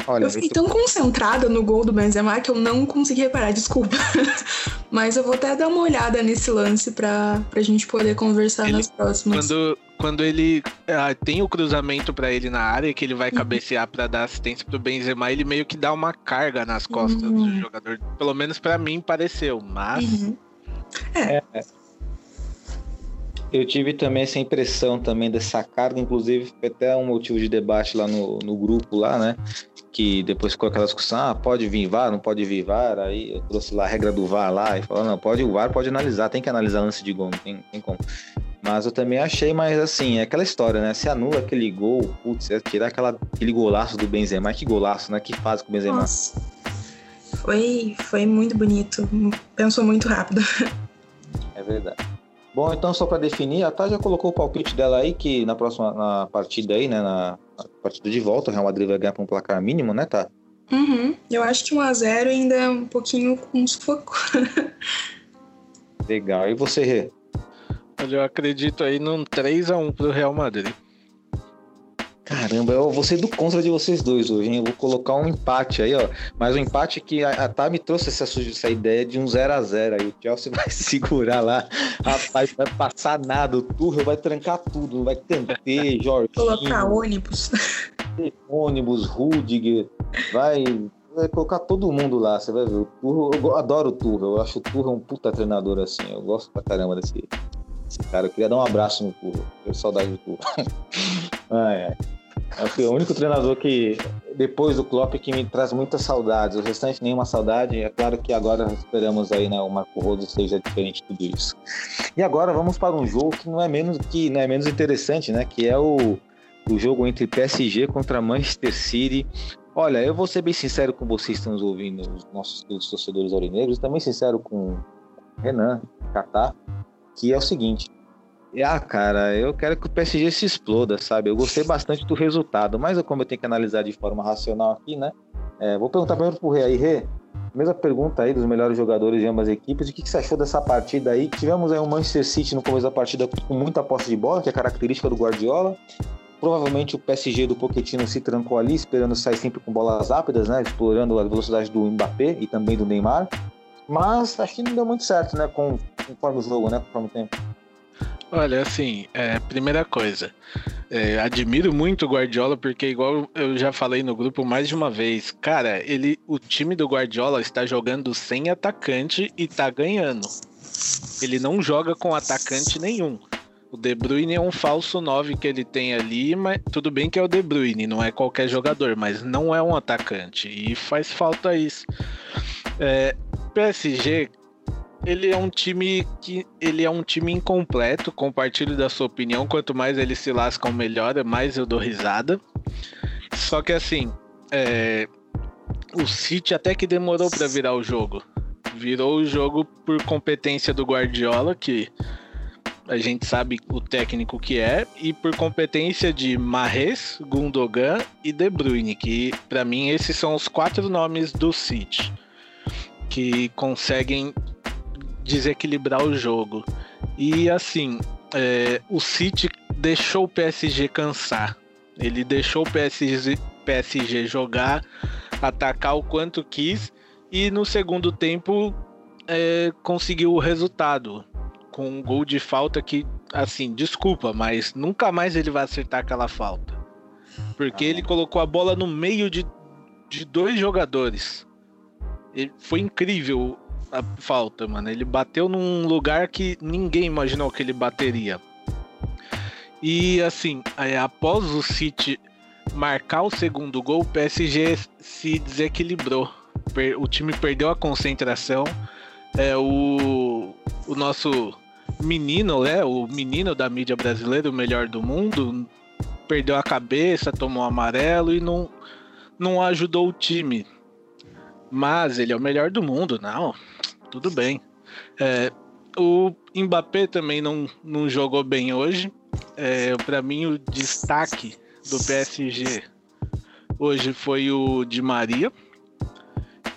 Olha, eu fiquei tão concentrada no gol do Benzema que eu não consegui reparar, desculpa. Mas eu vou até dar uma olhada nesse lance pra, pra gente poder conversar Ele- nas próximas. Quando, quando ele ah, tem o cruzamento pra ele na área, que ele vai cabecear pra dar assistência pro Benzema, ele meio que dá uma carga nas costas do Uhum. jogador. Pelo menos pra mim pareceu, mas Uhum. eu tive também essa impressão também dessa carga, inclusive foi até um motivo de debate lá no, no grupo lá, né? Que depois ficou aquela discussão, ah, pode vir VAR, não pode vir VAR, aí eu trouxe lá a regra do VAR lá e falou, não, pode o VAR, pode analisar, tem que analisar lance de gol, não tem, tem como. Mas eu também achei, mas assim, é aquela história, né? Se anula aquele gol, putz, é tirar aquela, aquele golaço do Benzema, que golaço, né? Que faz com o Benzema. Nossa. Foi, foi muito bonito. Pensou muito rápido. É verdade. Bom, então só para definir, a Tá já colocou o palpite dela aí que na próxima na partida aí, né, na, na partida de volta, o Real Madrid vai ganhar por um placar mínimo, né, tá? Uhum. Eu acho que 1x0 ainda é um pouquinho com sufoco. Legal. E você, Rê? Olha, eu acredito aí num 3x1 pro Real Madrid. Caramba, eu vou ser do contra de vocês dois hoje, hein? Eu vou colocar um empate aí, ó. Mas um empate que a, a Tá me trouxe essa, essa ideia de um 0 a 0 aí. O Chelsea vai segurar lá. Rapaz, vai passar nada. O Tuchel vai trancar tudo. Não vai Kanté, Colocar Jorginho, ônibus. ônibus, Rudiger. Vai, vai colocar todo mundo lá. Você vai ver. O Tuchel, eu adoro o Tuchel. Eu acho o Tuchel um puta treinador assim. Eu gosto pra caramba desse cara. Eu queria dar um abraço no Tuchel. Tenho saudade do Tuchel. ai. É o único treinador que, depois do Klopp, que me traz muitas saudades. O restante, nenhuma saudade. É claro que agora esperamos aí, né, o Marco Rose seja diferente de tudo isso. E agora vamos para um jogo que não é menos, que não é menos interessante, né? Que é o, o jogo entre PSG contra Manchester City. Olha, eu vou ser bem sincero com vocês que estão nos ouvindo, os nossos torcedores aurinegros, e também sincero com Renan, Catar, que é o seguinte. Ah, cara, eu quero que o PSG se exploda, sabe? Eu gostei bastante do resultado, mas como eu tenho que analisar de forma racional aqui, né? É, vou perguntar primeiro pro Rê aí, Rê. mesma pergunta aí dos melhores jogadores de ambas as equipes. O que, que você achou dessa partida aí? Tivemos aí um Manchester City no começo da partida com muita posse de bola, que é característica do Guardiola. Provavelmente o PSG do Pochettino se trancou ali, esperando sair sempre com bolas rápidas, né? Explorando a velocidade do Mbappé e também do Neymar. Mas acho que não deu muito certo, né? Com, conforme o jogo, né? Conforme o tempo. Olha, assim, é, primeira coisa, é, admiro muito o Guardiola porque, igual eu já falei no grupo mais de uma vez, cara, ele, o time do Guardiola está jogando sem atacante e tá ganhando. Ele não joga com atacante nenhum. O De Bruyne é um falso 9 que ele tem ali, mas tudo bem que é o De Bruyne, não é qualquer jogador, mas não é um atacante e faz falta isso. É, PSG, ele é um time que ele é um time incompleto, compartilho da sua opinião, quanto mais eles se lascam melhor, mais eu dou risada. Só que assim, é, o City até que demorou para virar o jogo. Virou o jogo por competência do Guardiola, que a gente sabe o técnico que é, e por competência de Mahrez, Gundogan e De Bruyne, que para mim esses são os quatro nomes do City que conseguem desequilibrar o jogo. E assim, é, o City deixou o PSG cansar. Ele deixou o PSG, PSG jogar, atacar o quanto quis e no segundo tempo é, conseguiu o resultado com um gol de falta que, assim, desculpa, mas nunca mais ele vai acertar aquela falta. Porque ele colocou a bola no meio de, de dois jogadores. Ele, foi incrível a falta, mano. Ele bateu num lugar que ninguém imaginou que ele bateria. E assim, após o City marcar o segundo gol, o PSG se desequilibrou. O time perdeu a concentração. É, o, o nosso menino, né? O menino da mídia brasileira, o melhor do mundo, perdeu a cabeça, tomou amarelo e não, não ajudou o time. Mas ele é o melhor do mundo, não tudo bem. É, o Mbappé também não, não jogou bem hoje. É, para mim, o destaque do PSG hoje foi o de Maria.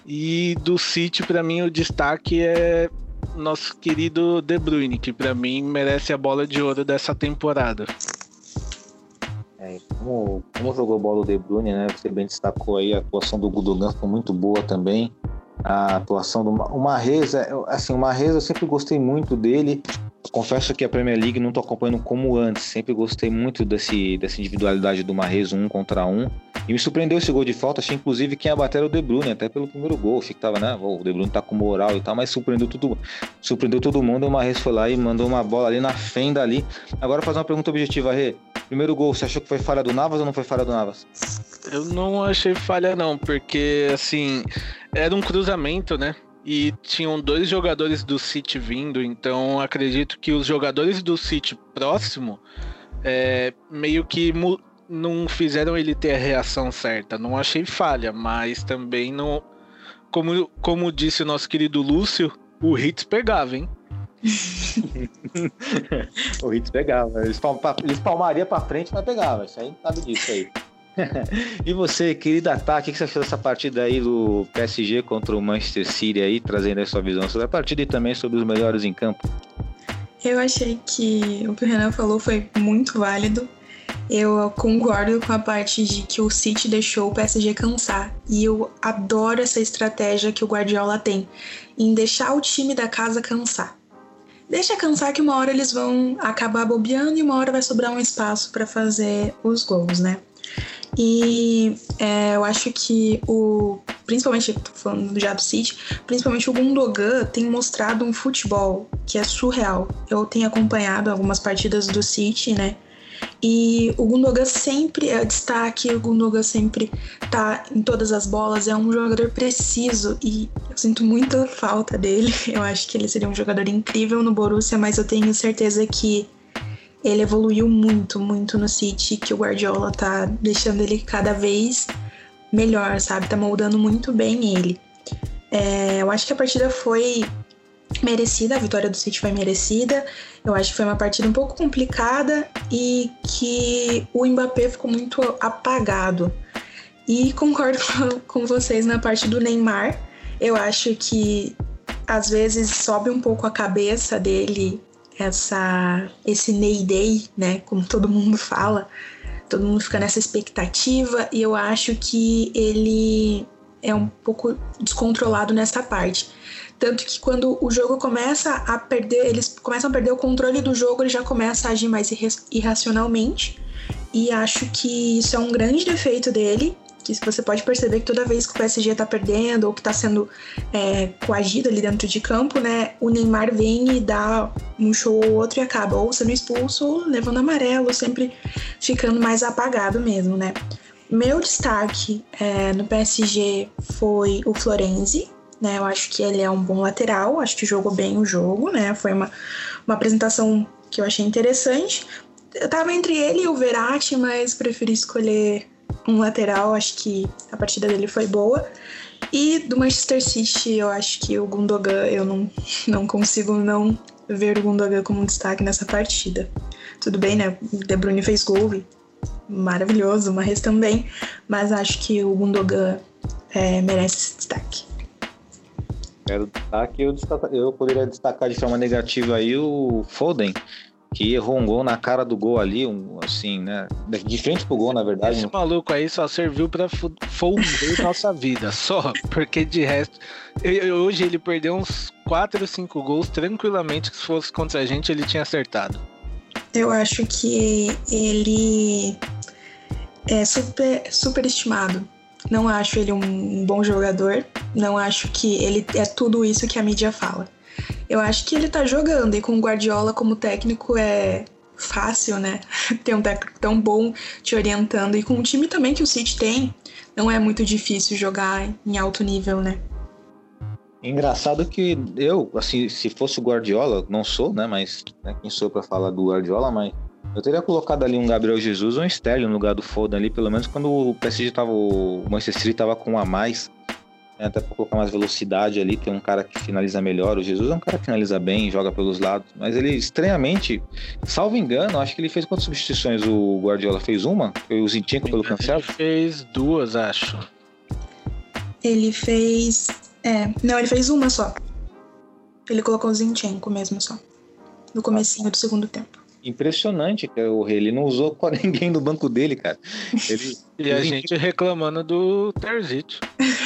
E do City, para mim, o destaque é nosso querido De Bruyne, que para mim merece a bola de ouro dessa temporada. É, como, como jogou bola o De Bruyne, né? Você bem destacou aí a atuação do Gudogan foi muito boa também a atuação do o Marrez, assim, o Marrez eu sempre gostei muito dele. Confesso que a Premier League não estou acompanhando como antes. Sempre gostei muito desse, dessa individualidade do Marrez um contra um. E me surpreendeu esse gol de falta. Achei inclusive quem ia bater o De Bruyne, até pelo primeiro gol. Achei que tava, né? O De Bruyne tá com moral e tal, mas surpreendeu tudo, surpreendeu todo mundo. O Marrez foi lá e mandou uma bola ali na fenda ali. Agora fazer uma pergunta objetiva, Rê. Primeiro gol, você achou que foi falha do Navas ou não foi falha do Navas? Eu não achei falha não, porque assim, era um cruzamento, né? E tinham dois jogadores do City vindo, então acredito que os jogadores do City próximo é, meio que não fizeram ele ter a reação certa. Não achei falha, mas também não. Como, como disse o nosso querido Lúcio, o Hits pegava, hein? o Hits pegava. Eles, eles palmaria pra frente, mas pegava. Isso aí sabe disso aí. e você, querida Tá, o que você achou dessa partida aí do PSG contra o Manchester City aí, trazendo a sua visão sobre a partida e também sobre os melhores em campo? Eu achei que o que o Renan falou foi muito válido. Eu concordo com a parte de que o City deixou o PSG cansar. E eu adoro essa estratégia que o Guardiola tem em deixar o time da casa cansar deixa cansar que uma hora eles vão acabar bobeando e uma hora vai sobrar um espaço para fazer os gols, né? E é, eu acho que o. Principalmente, tô falando do City, principalmente o Gundogan tem mostrado um futebol que é surreal. Eu tenho acompanhado algumas partidas do City, né? E o Gundogan sempre é destaque, o Gundogan sempre tá em todas as bolas, é um jogador preciso e eu sinto muita falta dele. Eu acho que ele seria um jogador incrível no Borussia, mas eu tenho certeza que ele evoluiu muito, muito no City, que o Guardiola tá deixando ele cada vez melhor, sabe? Tá moldando muito bem ele. É, eu acho que a partida foi merecida, a vitória do City foi merecida. Eu acho que foi uma partida um pouco complicada e que o Mbappé ficou muito apagado. E concordo com vocês na parte do Neymar. Eu acho que às vezes sobe um pouco a cabeça dele essa esse Ney Day, né, como todo mundo fala. Todo mundo fica nessa expectativa e eu acho que ele é um pouco descontrolado nessa parte. Tanto que quando o jogo começa a perder, eles começam a perder o controle do jogo, ele já começa a agir mais irracionalmente. E acho que isso é um grande defeito dele. Que você pode perceber que toda vez que o PSG tá perdendo ou que tá sendo é, coagido ali dentro de campo, né? O Neymar vem e dá um show ou outro e acaba ou sendo expulso ou levando amarelo, sempre ficando mais apagado mesmo, né? Meu destaque é, no PSG foi o Florenzi, né? Eu acho que ele é um bom lateral, acho que jogou bem o jogo, né? Foi uma, uma apresentação que eu achei interessante. Eu tava entre ele e o Verratti, mas preferi escolher um lateral, acho que a partida dele foi boa. E do Manchester City, eu acho que o Gundogan, eu não, não consigo não ver o Gundogan como um destaque nessa partida. Tudo bem, né? De Bruyne fez gol, maravilhoso, o Mahrez também, mas acho que o Gundogan é, merece esse destaque. Quero destaque, eu, destaca, eu poderia destacar de forma negativa aí o Foden, que errou um gol na cara do gol ali, um, assim, né? De frente pro gol, na verdade. Esse maluco aí só serviu pra foder nossa vida, só. Porque de resto, eu, hoje ele perdeu uns 4 ou 5 gols tranquilamente, que se fosse contra a gente ele tinha acertado. Eu acho que ele é super, super estimado não acho ele um bom jogador. Não acho que ele é tudo isso que a mídia fala. Eu acho que ele tá jogando e com o Guardiola como técnico é fácil, né? Ter um técnico tão bom te orientando e com um time também que o City tem, não é muito difícil jogar em alto nível, né? Engraçado que eu, assim, se fosse o Guardiola, não sou, né? Mas né, quem sou para falar do Guardiola, mas eu teria colocado ali um Gabriel Jesus ou um Sterling no lugar do Foden ali, pelo menos quando o PSG tava. O Manchester City tava com um a mais. Né, até pra colocar mais velocidade ali, tem um cara que finaliza melhor. O Jesus é um cara que finaliza bem, joga pelos lados. Mas ele, estranhamente, salvo engano, acho que ele fez quantas substituições? O Guardiola fez uma? Foi o Zinchenko pelo Cancelo? Ele fez duas, acho. Ele fez. É, não, ele fez uma só. Ele colocou o Zinchenko mesmo só. No comecinho do segundo tempo impressionante que o rei ele não usou com ninguém no banco dele, cara. Ele, e a gente reclamando do Terzic.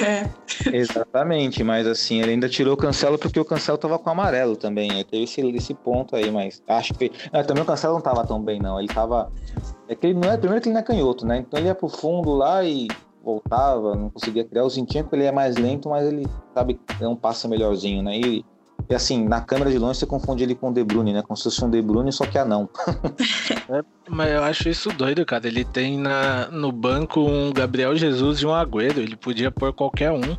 É. Exatamente, mas assim, ele ainda tirou o Cancelo porque o Cancelo tava com amarelo também. Teve esse, esse ponto aí, mas acho que. Ah, também o Cancelo não tava tão bem, não. Ele tava. É que ele não é. Primeiro que ele não é canhoto, né? Então ele ia pro fundo lá e voltava, não conseguia criar. O Zinchenko ele é mais lento, mas ele sabe é um passo melhorzinho, né? E e assim, na câmera de longe você confunde ele com o De Bruyne, né? Como se fosse um De Bruyne, só que anão. é, mas eu acho isso doido, cara. Ele tem na, no banco um Gabriel Jesus e um Agüero. Ele podia pôr qualquer um.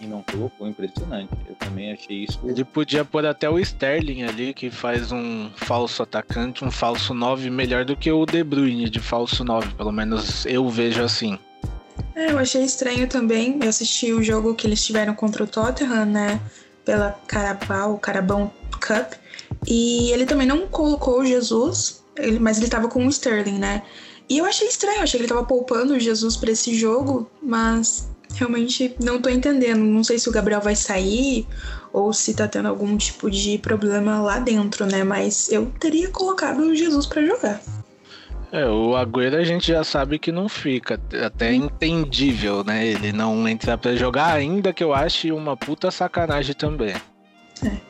E não colocou, impressionante. Eu também achei isso. Ele podia pôr até o Sterling ali, que faz um falso atacante, um falso 9 melhor do que o De Bruyne de falso 9. Pelo menos eu vejo assim. É, eu achei estranho também. Eu assisti o jogo que eles tiveram contra o Tottenham, né? pela Carabao, Carabão Cup. E ele também não colocou o Jesus, ele, mas ele tava com o Sterling, né? E eu achei estranho, achei que ele tava poupando o Jesus para esse jogo, mas realmente não tô entendendo. Não sei se o Gabriel vai sair ou se tá tendo algum tipo de problema lá dentro, né? Mas eu teria colocado o Jesus para jogar. É, o Agüero a gente já sabe que não fica. Até entendível, né? Ele não entrar pra jogar, ainda que eu ache uma puta sacanagem também. É.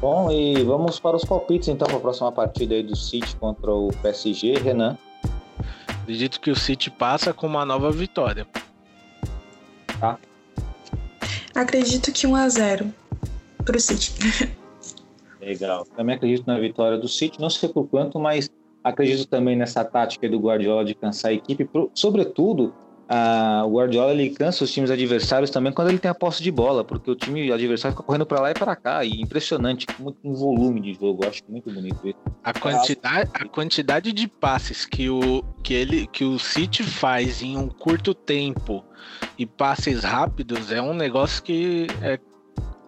Bom, e vamos para os palpites então para a próxima partida aí do City contra o PSG, Renan. Acredito que o City passa com uma nova vitória. Tá. Acredito que 1 a 0 pro City. Legal. Também acredito na vitória do City, não sei por quanto, mas Acredito também nessa tática do Guardiola de cansar a equipe, sobretudo a, o Guardiola ele cansa os times adversários também quando ele tem a posse de bola, porque o time adversário fica correndo para lá e para cá, e impressionante, muito um volume de jogo, acho muito bonito isso. A quantidade, a quantidade de passes que o, que, ele, que o City faz em um curto tempo e passes rápidos é um negócio que é,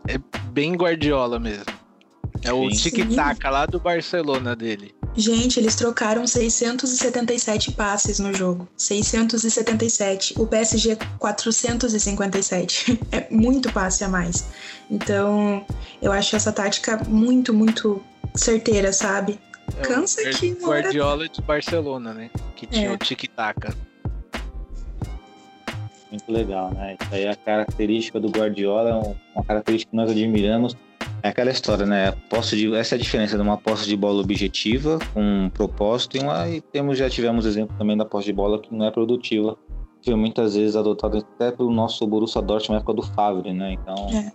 é bem Guardiola mesmo. É o tic-tac lá do Barcelona dele. Gente, eles trocaram 677 passes no jogo. 677. O PSG 457. É muito passe a mais. Então, eu acho essa tática muito, muito certeira, sabe? É Cansa o que hora- Guardiola de Barcelona, né? Que tinha É. o tic-tac. Muito legal, né? Isso aí é a característica do Guardiola, é um- uma característica que nós admiramos. É aquela história, né? Posse de, essa é a diferença de uma posse de bola objetiva, com um propósito, e, uma, e temos, já tivemos exemplo também da posse de bola que não é produtiva, que foi muitas vezes adotada até pelo nosso Borussia Dortmund na época do Favre, né? Então, É.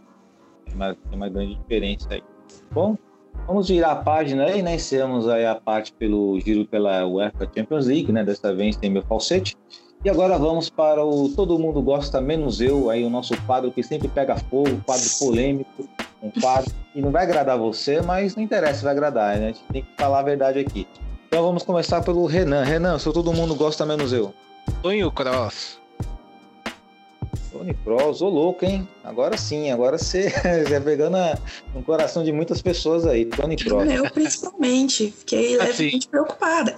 tem, uma, tem uma grande diferença aí. Bom, vamos virar a página aí, né? Encerramos aí a parte pelo giro pela UEFA Champions League, né? Dessa vez tem meu falsete. E agora vamos para o Todo Mundo Gosta Menos Eu, aí o nosso quadro que sempre pega fogo, quadro polêmico, um quadro que não vai agradar você, mas não interessa, vai agradar, né? A gente tem que falar a verdade aqui. Então vamos começar pelo Renan. Renan, seu Todo Mundo Gosta Menos Eu. Tonho Cross. Tony Kroos, ô louco, hein? Agora sim, agora você já pegando a- no coração de muitas pessoas aí. Tony Kroos. Eu principalmente. Fiquei Assim. levemente preocupada.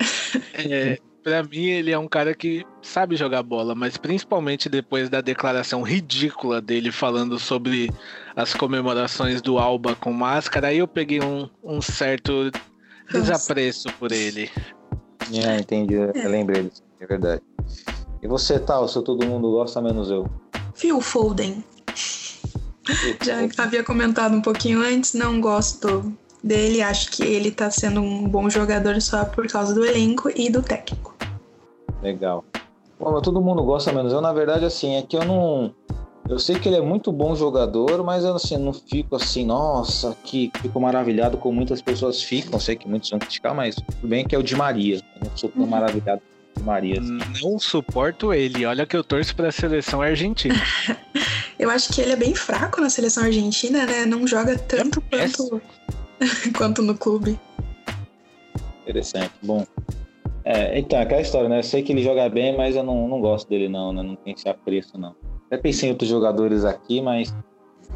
É, pra mim, ele é um cara que sabe jogar bola, mas principalmente depois da declaração ridícula dele falando sobre as comemorações do Alba com máscara, aí eu peguei um, um certo desapreço por ele. É, entendi, eu lembrei disso, é verdade. E você, tal, seu Todo Mundo Gosta Menos Eu? Phil Foden. Já havia comentado um pouquinho antes, não gosto dele. Acho que ele tá sendo um bom jogador só por causa do elenco e do técnico. Legal. Bom, mas todo mundo gosta menos eu. Na verdade, assim, é que eu não. Eu sei que ele é muito bom jogador, mas eu assim, não fico assim, nossa, que fico maravilhado como muitas pessoas ficam. Sei que muitos vão criticar, mas tudo bem que é o de Maria. Eu não sou tão Uhum. maravilhado com o de Maria. assim. Não suporto ele. Olha que eu torço pra seleção argentina. Eu acho que ele é bem fraco na seleção argentina, né? Não joga tanto quanto, quanto no clube. Interessante. Bom. É, então, aquela história, né? Eu sei que ele joga bem, mas eu não, não gosto dele, não, né? Não tem esse apreço, não. Até pensei em outros jogadores aqui, mas.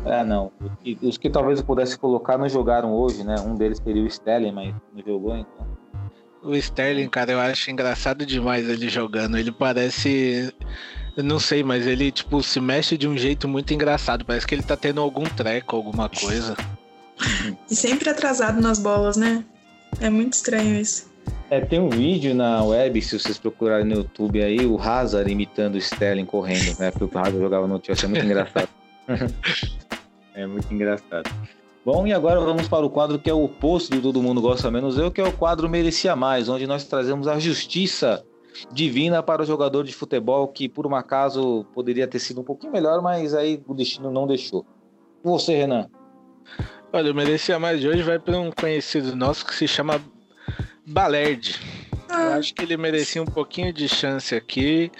Ah, não. E Os que talvez eu pudesse colocar não jogaram hoje, né? Um deles seria o Sterling, mas não jogou, então. O Sterling, cara, eu acho engraçado demais ele jogando. Ele parece. Eu não sei, mas ele, tipo, se mexe de um jeito muito engraçado. Parece que ele tá tendo algum treco, alguma coisa. E sempre atrasado nas bolas, né? É muito estranho isso. É, tem um vídeo na web, se vocês procurarem no YouTube aí, o Hazard imitando o Sterling correndo, né? Porque o Hazard jogava no Chelsea, é muito engraçado. é muito engraçado. Bom, e agora vamos para o quadro que é o oposto do Todo Mundo Gosta Menos Eu, que é o quadro Merecia Mais, onde nós trazemos a justiça divina para o jogador de futebol que, por um acaso, poderia ter sido um pouquinho melhor, mas aí o destino não deixou. E você, Renan? Olha, o merecia mais de hoje vai para um conhecido nosso que se chama Balerd. Eu Ah, acho que ele merecia um pouquinho de chance aqui.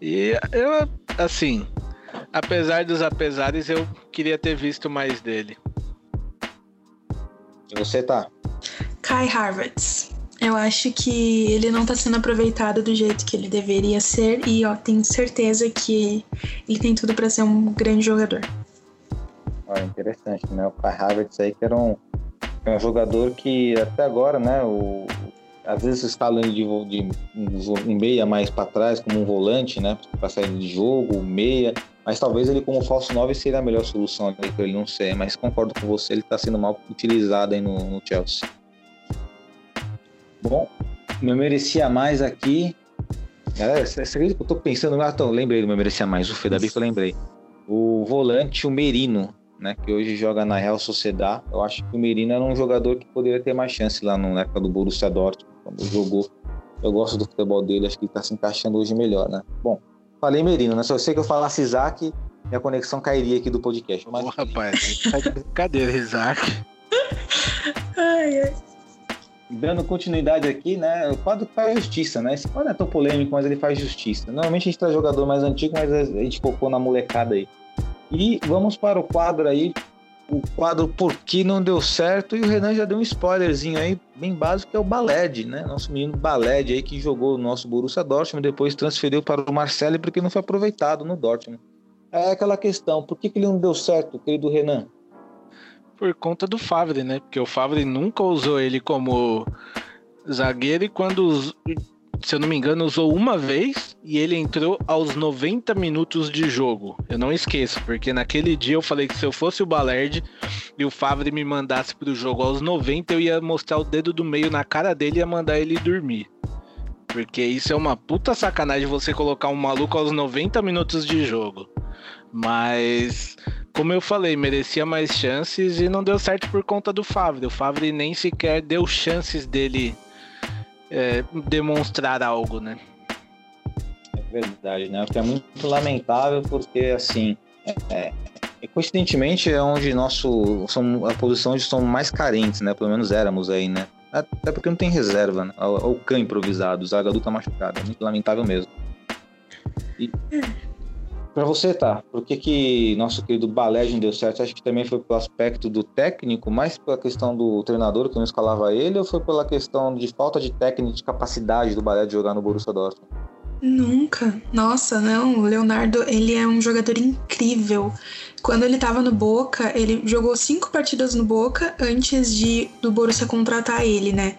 E eu, assim, apesar dos apesares, eu queria ter visto mais dele. E você, tá? Kai Havertz. Eu acho que ele não tá sendo aproveitado do jeito que ele deveria ser e ó, tenho certeza que ele tem tudo pra ser um grande jogador. Olha, interessante, né? O Kai Havertz aí que era um, é um jogador que até agora, né? O, às vezes escala ele de, de um meia mais para trás, como um volante, né? Para sair de jogo, meia. Mas talvez ele como falso 9 seria a melhor solução ali para ele, não sei. Mas concordo com você, ele está sendo mal utilizado aí no, no Chelsea. Bom, meu merecia mais aqui. Galera, você acredita que eu tô pensando. Ah, então, lembrei do meu merecia mais, o Fedabí que eu lembrei. O volante, o Merino, né? Que hoje joga na Real Sociedad. Eu acho que o Merino era um jogador que poderia ter mais chance lá na época do Borussia Dortmund, quando jogou. Eu gosto do futebol dele, acho que ele tá se encaixando hoje melhor, né? Bom, falei Merino, né? Só sei que eu falasse Isaac, minha conexão cairia aqui do podcast. Mas Ô, rapaz, aí tá de brincadeira, Isaac. Ai, ai. dando continuidade aqui, né? O quadro faz justiça, né? Esse quadro não é tão polêmico, mas ele faz justiça. Normalmente a gente traz jogador mais antigo, mas a gente focou na molecada aí. E vamos para o quadro aí. O quadro Por que não deu certo? E o Renan já deu um spoilerzinho aí, bem básico, que é o Baled, né? Nosso menino Baled aí que jogou no nosso Borussia Dortmund, depois transferiu para o Marcelo porque não foi aproveitado no Dortmund. É aquela questão, por que, que ele não deu certo, querido Renan? Por conta do Favre, né? Porque o Favre nunca usou ele como zagueiro e quando, se eu não me engano, usou uma vez e ele entrou aos 90 minutos de jogo. Eu não esqueço, porque naquele dia eu falei que se eu fosse o Balerd e o Favre me mandasse pro jogo aos 90, eu ia mostrar o dedo do meio na cara dele e ia mandar ele dormir. Porque isso é uma puta sacanagem você colocar um maluco aos 90 minutos de jogo. Mas, como eu falei, merecia mais chances e não deu certo por conta do Favre. O Favre nem sequer deu chances dele é, demonstrar algo, né? É verdade, né? O que é muito lamentável porque, assim, é, é, coincidentemente é onde nosso, somos, a posição onde somos mais carentes, né? Pelo menos éramos aí, né? Até porque não tem reserva, né? O, o cã improvisado, o zaga tá machucado. É muito lamentável mesmo. E para você, tá? Por que, que nosso querido Balé deu certo? Acho que também foi pelo aspecto do técnico, mais pela questão do treinador que não escalava ele, ou foi pela questão de falta de técnica, de capacidade do Balé de jogar no Borussia Dortmund? Nunca. Nossa, não. O Leonardo, ele é um jogador incrível. Quando ele tava no Boca, ele jogou cinco partidas no Boca antes de do Borussia contratar ele, né?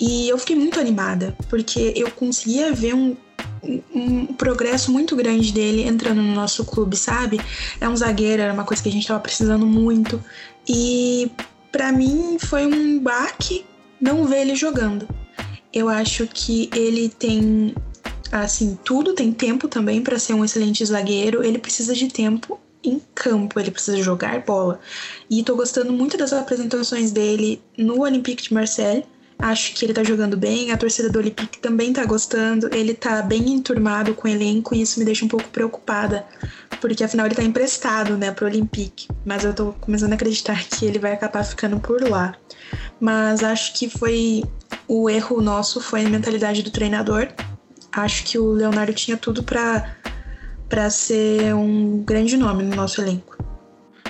E eu fiquei muito animada, porque eu conseguia ver um, um progresso muito grande dele entrando no nosso clube, sabe? É um zagueiro, era uma coisa que a gente tava precisando muito. E para mim foi um baque não ver ele jogando. Eu acho que ele tem assim, tudo tem tempo também para ser um excelente zagueiro, ele precisa de tempo em campo, ele precisa jogar bola. E tô gostando muito das apresentações dele no Olympique de Marseille. Acho que ele tá jogando bem, a torcida do Olympique também tá gostando, ele tá bem enturmado com o elenco e isso me deixa um pouco preocupada, porque afinal ele tá emprestado, né, pro Olympique, mas eu tô começando a acreditar que ele vai acabar ficando por lá. Mas acho que foi o erro nosso foi a mentalidade do treinador, acho que o Leonardo tinha tudo para para ser um grande nome no nosso elenco.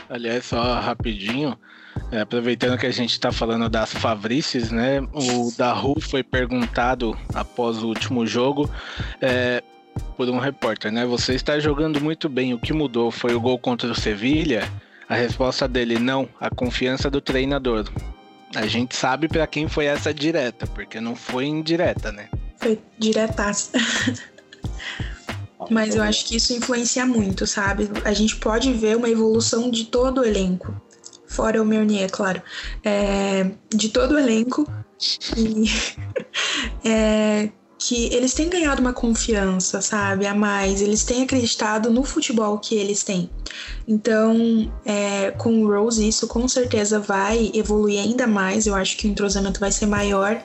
Aliás, só rapidinho, é, aproveitando que a gente está falando das Fabrices, né? O Daru foi perguntado após o último jogo é, por um repórter, né? Você está jogando muito bem. O que mudou foi o gol contra o Sevilha? A resposta dele não. A confiança do treinador. A gente sabe para quem foi essa direta, porque não foi indireta, né? Foi diretaça. Mas eu acho que isso influencia muito, sabe? A gente pode ver uma evolução de todo o elenco. Fora o Meunier, é claro. É, de todo o elenco. E, é, que eles têm ganhado uma confiança, sabe? A mais. Eles têm acreditado no futebol que eles têm. Então, é, com o Rose, isso com certeza vai evoluir ainda mais. Eu acho que o entrosamento vai ser maior.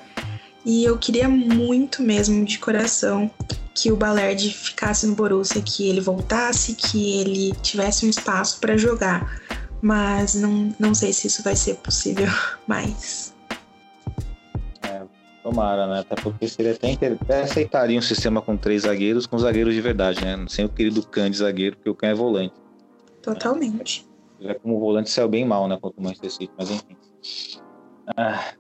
E eu queria muito mesmo, de coração, que o Ballard ficasse no Borussia, que ele voltasse, que ele tivesse um espaço para jogar. Mas não, não sei se isso vai ser possível mais. É, tomara, né? Até porque seria até, inter... até aceitaria um sistema com três zagueiros, com zagueiros de verdade, né? Sem o querido Khan de zagueiro, porque o Khan é volante. Totalmente. É, como volante saiu bem mal, né? Contra o Manchester City, mas enfim. Ah,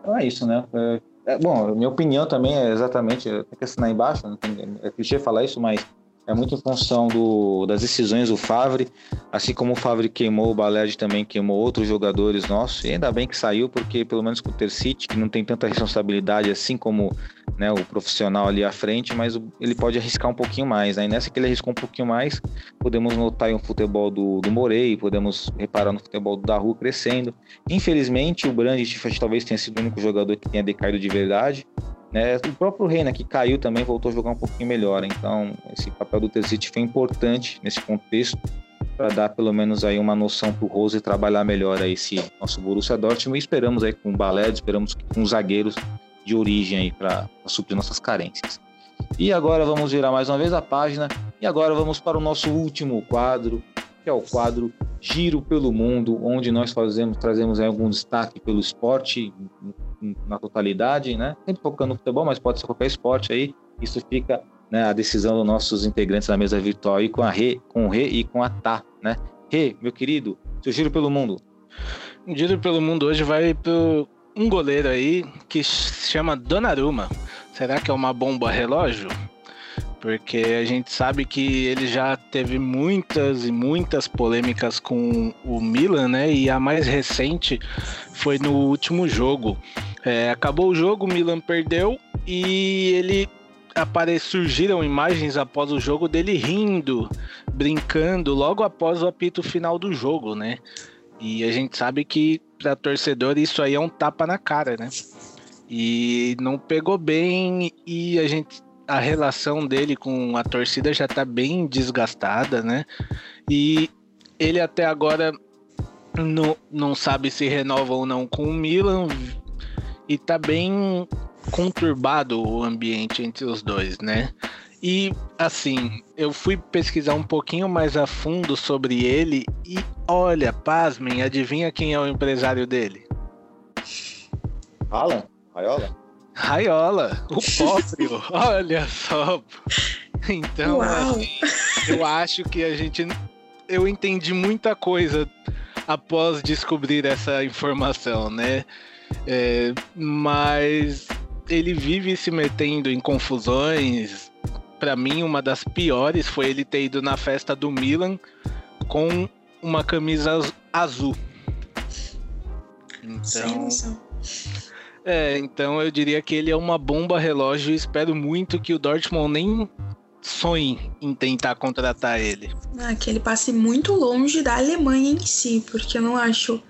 então é isso, né? É, é, bom, minha opinião também é exatamente, tem que assinar embaixo, não tem, é clichê falar isso, mas é muito em função do, das decisões do Favre, assim como o Favre queimou, o Baled também queimou outros jogadores nossos, e ainda bem que saiu, porque pelo menos com o Tercite, que não tem tanta responsabilidade assim como né, o profissional ali à frente, mas ele pode arriscar um pouquinho mais. Né? nessa que ele arriscou um pouquinho mais, podemos notar um futebol do, do Morei, podemos reparar no futebol do Daru crescendo. Infelizmente, o Brandt talvez tenha sido o único jogador que tenha decaído de verdade. Né? O próprio Reina, que caiu também, voltou a jogar um pouquinho melhor. Então, esse papel do Terzic foi importante nesse contexto para dar pelo menos aí uma noção para o Rose trabalhar melhor aí esse nosso Borussia Dortmund. E esperamos aí com o Balé, esperamos com os zagueiros de origem aí para suprir nossas carências. E agora vamos virar mais uma vez a página e agora vamos para o nosso último quadro, que é o quadro Giro pelo Mundo, onde nós fazemos, trazemos aí algum destaque pelo esporte na totalidade, né? Sempre focando no futebol, mas pode ser qualquer esporte aí. Isso fica né, a decisão dos nossos integrantes da mesa virtual e com a Rê, com o Rê e com a Tá, né? Rê, meu querido, seu giro pelo mundo. O giro pelo mundo hoje vai para um goleiro aí que se chama Donnarumma. Será que é uma bomba relógio? porque a gente sabe que ele já teve muitas e muitas polêmicas com o Milan, né? E a mais recente foi no último jogo. É, acabou o jogo, o Milan perdeu e ele apare... surgiram imagens após o jogo dele rindo, brincando, logo após o apito final do jogo, né? E a gente sabe que para torcedor isso aí é um tapa na cara, né? E não pegou bem e a gente a relação dele com a torcida já tá bem desgastada, né? E ele até agora não, não sabe se renova ou não com o Milan e tá bem conturbado o ambiente entre os dois, né? E assim, eu fui pesquisar um pouquinho mais a fundo sobre ele e olha, pasmem, adivinha quem é o empresário dele? Alan? Raiola? Raiola, o próprio, olha só. Então, assim, eu acho que a gente. Eu entendi muita coisa após descobrir essa informação, né? É, mas ele vive se metendo em confusões. Para mim, uma das piores foi ele ter ido na festa do Milan com uma camisa azul. Então, é, então eu diria que ele é uma bomba relógio. Espero muito que o Dortmund nem sonhe em tentar contratar ele. Ah, que ele passe muito longe da Alemanha em si, porque eu não acho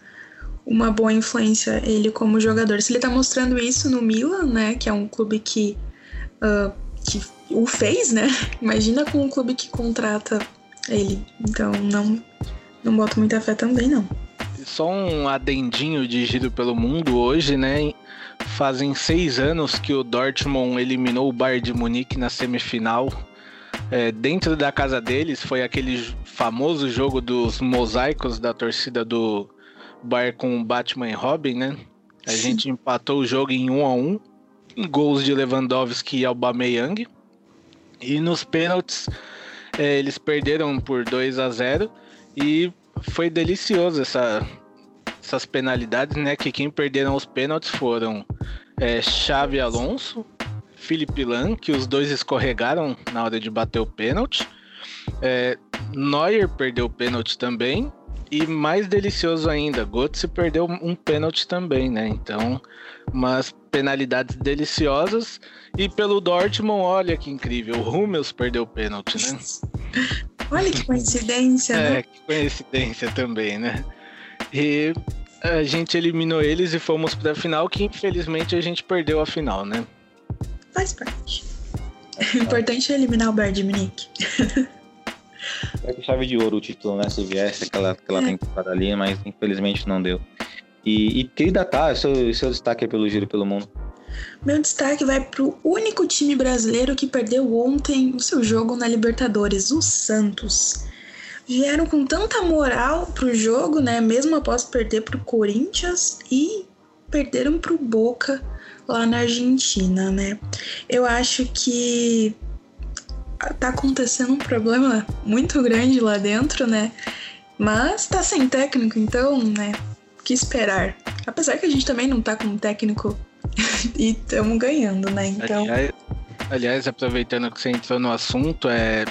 uma boa influência ele como jogador. Se ele tá mostrando isso no Milan, né, que é um clube que, uh, que o fez, né? Imagina com um clube que contrata ele. Então não, não boto muita fé também, não. Só um adendinho de giro pelo mundo hoje, né? Fazem seis anos que o Dortmund eliminou o Bayern de Munique na semifinal. É, dentro da casa deles foi aquele famoso jogo dos mosaicos da torcida do Bayern com Batman e Robin, né? A gente empatou o jogo em 1 a 1 gols de Lewandowski e Aubameyang. E nos pênaltis é, eles perderam por 2 a 0 e foi delicioso essa, essas penalidades, né? Que quem perderam os pênaltis foram é, Xavi Alonso, Felipe Lan, que os dois escorregaram na hora de bater o pênalti. É, Neuer perdeu o pênalti também. E mais delicioso ainda, Götze perdeu um pênalti também, né? Então, umas penalidades deliciosas. E pelo Dortmund, olha que incrível, o Hummels perdeu o pênalti, né? olha que coincidência, é, né? É, que coincidência também, né? E a gente eliminou eles e fomos para a final, que infelizmente a gente perdeu a final, né? Faz parte. O importante é eliminar o Bayern de Munique. É que chave de ouro o título, né? Se viesse aquela, é. temporada ali, mas infelizmente não deu. E, e querida Tá, seu, seu destaque pelo Giro pelo Mundo. Meu destaque vai para o único time brasileiro que perdeu ontem o seu jogo na Libertadores, o Santos. Vieram com tanta moral pro jogo, né? Mesmo após perder pro Corinthians e perderam pro Boca lá na Argentina, né? Eu acho que tá acontecendo um problema muito grande lá dentro, né? Mas tá sem técnico, então, né? Que esperar? Apesar que a gente também não tá com técnico e estamos ganhando, né? Então. Aliás, aliás, aproveitando que você entrou no assunto, é.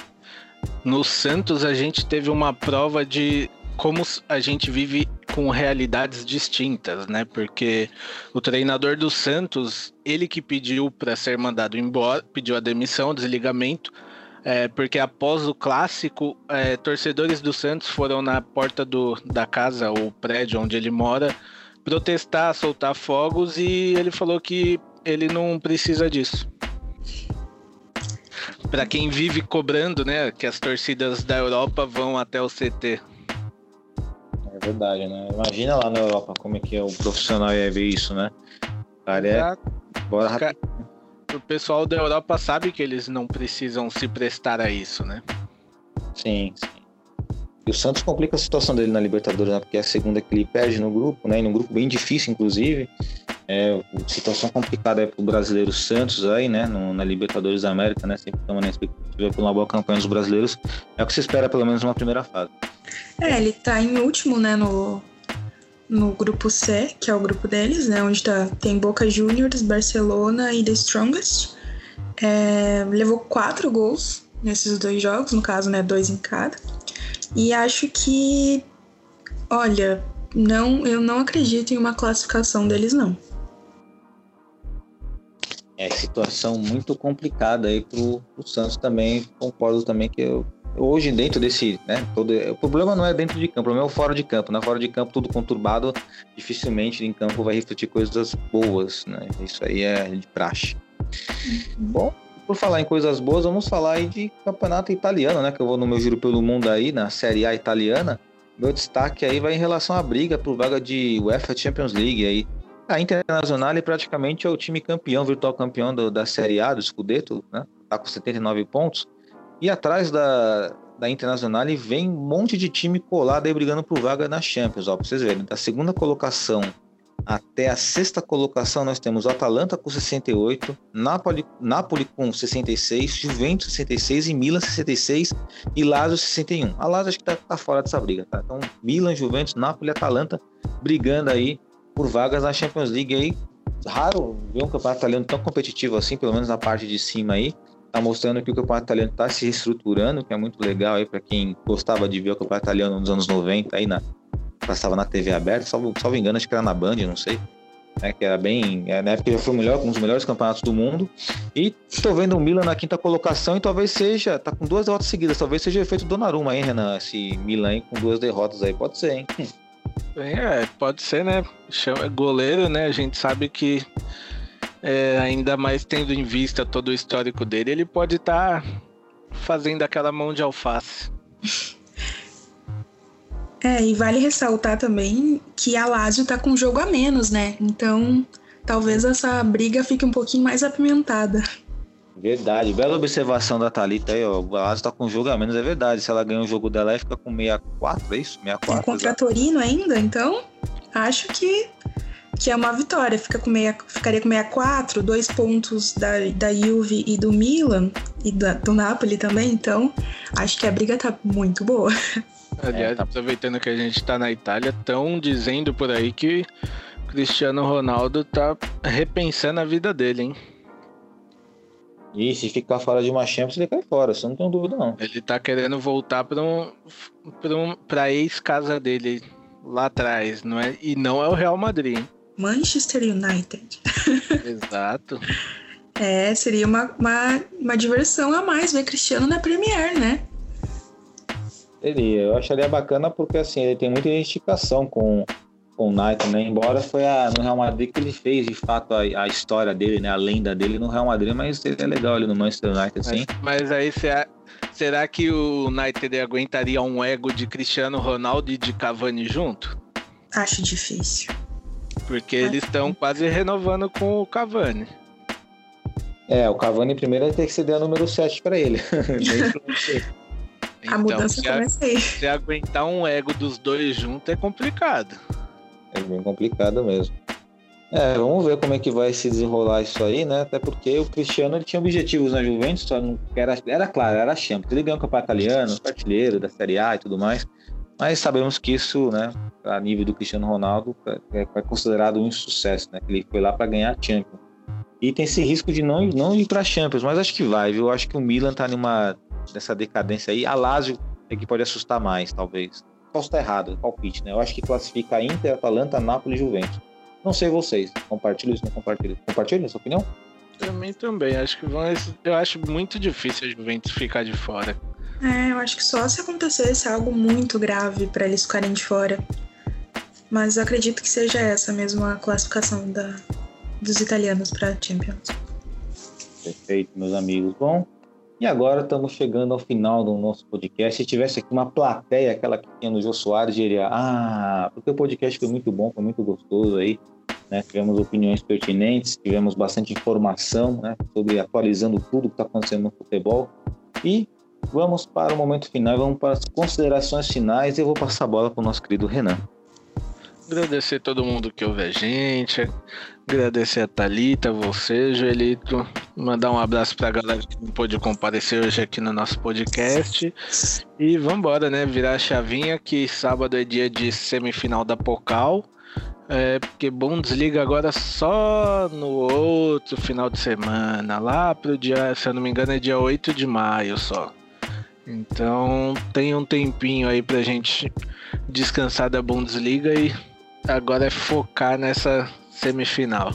No Santos a gente teve uma prova de como a gente vive com realidades distintas, né? Porque o treinador do Santos, ele que pediu para ser mandado embora, pediu a demissão, desligamento, é, porque após o clássico, é, torcedores do Santos foram na porta do, da casa ou prédio onde ele mora protestar, soltar fogos e ele falou que ele não precisa disso. Para quem vive cobrando, né, que as torcidas da Europa vão até o CT. É verdade, né? Imagina lá na Europa como é que é o profissional ia ver isso, né? Cara, é... Bora rápido o pessoal da Europa sabe que eles não precisam se prestar a isso, né? Sim, sim. E o Santos complica a situação dele na Libertadores, né? Porque é a segunda que ele perde no grupo, né? E num grupo bem difícil, inclusive. É, situação complicada é pro brasileiro Santos aí, né? No, na Libertadores da América, né? Sempre estamos na expectativa por uma boa campanha dos brasileiros. É o que se espera, pelo menos, numa primeira fase. É, ele tá em último, né? No, no grupo C, que é o grupo deles, né? Onde tá, tem Boca Juniors, Barcelona e The Strongest. É, levou quatro gols nesses dois jogos, no caso, né? Dois em cada. E acho que, olha, não, eu não acredito em uma classificação deles, não. É situação muito complicada aí pro, pro Santos também. Concordo também que eu, hoje dentro desse, né, todo, o problema não é dentro de campo, o problema é o fora de campo, né? Fora de campo tudo conturbado, dificilmente em campo vai refletir coisas boas, né? Isso aí é de praxe. Bom, por falar em coisas boas, vamos falar aí de campeonato italiano, né? Que eu vou no meu giro pelo mundo aí, na Série A italiana. Meu destaque aí vai em relação à briga por vaga de UEFA Champions League aí. A Internazionale praticamente é o time campeão, virtual campeão do, da Série A, do Scudetto, né? Tá com 79 pontos. E atrás da, da Internazionale vem um monte de time colado aí brigando por vaga na Champions, ó, pra vocês verem. Da segunda colocação até a sexta colocação nós temos Atalanta com 68, Napoli, Napoli com 66, Juventus 66 e Milan 66 e Lazio 61. A Lazio acho que tá, tá fora dessa briga, tá? Então Milan, Juventus, Napoli Atalanta brigando aí por vagas na Champions League aí. Raro ver um campeonato italiano tão competitivo assim, pelo menos na parte de cima aí. Tá mostrando que o campeonato italiano está se reestruturando, que é muito legal aí para quem gostava de ver o campeonato italiano nos anos 90 aí na passava na TV aberta, salvo, salvo engano, acho que era na Band, não sei. Né, que era bem. É, na época foi o melhor, um dos melhores campeonatos do mundo. E estou vendo o Milan na quinta colocação e talvez seja. Tá com duas derrotas seguidas, talvez seja efeito Donnarumma, hein, Renan? Esse Milan com duas derrotas aí, pode ser, hein? É, pode ser, né? Goleiro, né? A gente sabe que é, ainda mais tendo em vista todo o histórico dele, ele pode estar tá fazendo aquela mão de alface. É, e vale ressaltar também que a Lazio tá com um jogo a menos, né? Então, talvez essa briga fique um pouquinho mais apimentada. Verdade, bela observação da Thalita aí, ó. A Lazio tá com um jogo a menos, é verdade. Se ela ganhar o jogo dela, ela fica com 64, é isso? 64. É contra a Torino ainda, então acho que, que é uma vitória. Fica com meia, ficaria com 64, dois pontos da, da Juve e do Milan, e da, do Napoli também, então acho que a briga tá muito boa. Aliás, é, tá... aproveitando que a gente tá na Itália, estão dizendo por aí que Cristiano Ronaldo tá repensando a vida dele, hein? E se ficar fora de uma Champions, ele cai fora, isso não tenho dúvida, não. Ele tá querendo voltar pra, um, pra, um, pra ex-casa dele lá atrás, não é? E não é o Real Madrid, hein? Manchester United. Exato. É, seria uma, uma, uma diversão a mais ver Cristiano na Premier, né? Seria, eu acharia bacana porque assim, ele tem muita identificação com, com o Knight, né? Embora foi a, no Real Madrid que ele fez de fato a, a história dele, né? A lenda dele no Real Madrid, mas ele é legal ali no Manchester United, sim. Mas, mas aí será, será que o United aguentaria um ego de Cristiano Ronaldo e de Cavani junto? Acho difícil. Porque eles estão quase renovando com o Cavani. É, o Cavani primeiro vai ter que ceder a número 7 para ele. Então, a mudança começa aí. Se aguentar um ego dos dois juntos é complicado. É bem complicado mesmo. É, vamos ver como é que vai se desenrolar isso aí, né? Até porque o Cristiano ele tinha objetivos na Juventus, só não era, era claro, era Champions. Ele ganhou o campeonato italiano, artilheiro da Série A e tudo mais. Mas sabemos que isso, né, a nível do Cristiano Ronaldo, é, é considerado um insucesso, né? Ele foi lá para ganhar a Champions. E tem esse risco de não, não ir para Champions, mas acho que vai, viu? Acho que o Milan tá numa dessa decadência aí. A Lazio é que pode assustar mais, talvez. Posso estar errado, palpite, né? Eu acho que classifica Inter, Atalanta, Nápoles e Juventus. Não sei vocês. Compartilho isso, não compartilho? Compartilha essa opinião? Também, também. Acho que vão, eu acho muito difícil a Juventus ficar de fora. É, eu acho que só se acontecesse algo muito grave para eles ficarem de fora. Mas eu acredito que seja essa mesmo a classificação da, dos italianos para Champions. Perfeito, meus amigos. Bom, e agora estamos chegando ao final do nosso podcast. Se tivesse aqui uma plateia, aquela que tinha no Jô Soares, diria: Ah, porque o podcast foi muito bom, foi muito gostoso aí. Né? Tivemos opiniões pertinentes, tivemos bastante informação né? sobre atualizando tudo que está acontecendo no futebol. E vamos para o momento final, vamos para as considerações finais. E eu vou passar a bola para o nosso querido Renan. Agradecer todo mundo que ouve a gente, agradecer a Thalita, você, Joelito, mandar um abraço pra galera que não pôde comparecer hoje aqui no nosso podcast. E vambora, né? Virar a chavinha que sábado é dia de semifinal da Pocal. É, porque Bundesliga agora só no outro final de semana, lá pro dia, se eu não me engano, é dia 8 de maio só. Então tem um tempinho aí pra gente descansar da Bundesliga e agora é focar nessa semifinal.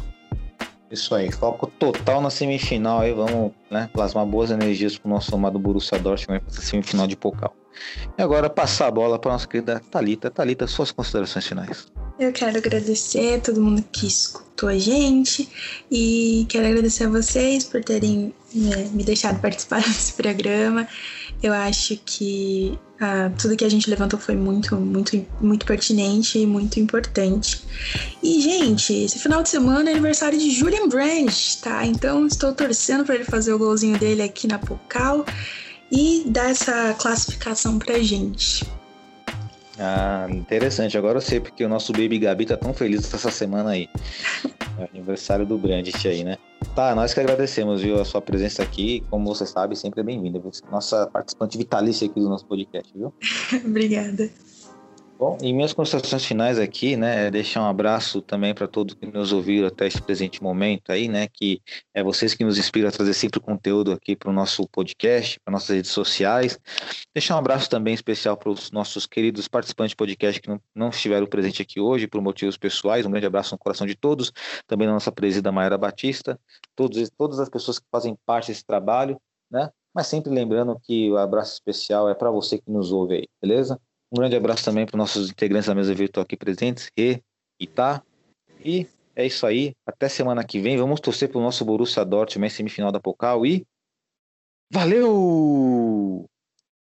Isso aí, foco total na semifinal aí, vamos né, plasmar boas energias pro nosso amado Borussia Dortmund para essa semifinal de Pokal. E agora passar a bola para nossa querida Talita. Talita, suas considerações finais. Eu quero agradecer a todo mundo que escutou a gente e quero agradecer a vocês por terem né, me deixado participar desse programa. Eu acho que uh, tudo que a gente levantou foi muito, muito, muito pertinente e muito importante. E, gente, esse final de semana é aniversário de Julian Brandt, tá? Então estou torcendo para ele fazer o golzinho dele aqui na Pocal e dar essa classificação pra gente. Ah, interessante. Agora eu sei porque o nosso Baby Gabi tá tão feliz essa semana aí. É aniversário do Brandt aí, né? Tá, nós que agradecemos, viu, a sua presença aqui. Como você sabe, sempre é bem-vinda. Nossa participante vitalícia aqui do nosso podcast, viu? Obrigada. Bom, e minhas considerações finais aqui, né, é deixar um abraço também para todos que nos ouviram até esse presente momento aí, né, que é vocês que nos inspiram a trazer sempre conteúdo aqui para o nosso podcast, para nossas redes sociais. Deixar um abraço também especial para os nossos queridos participantes de podcast que não, não estiveram presentes aqui hoje por motivos pessoais. Um grande abraço no coração de todos, também da nossa presida Mayara Batista, todos, todas as pessoas que fazem parte desse trabalho, né, mas sempre lembrando que o abraço especial é para você que nos ouve aí, beleza? Um grande abraço também para os nossos integrantes da mesa virtual aqui presentes, Rê e Tá. E é isso aí. Até semana que vem. Vamos torcer para o nosso Borussia Dortmund em semifinal da Pokal e. Valeu!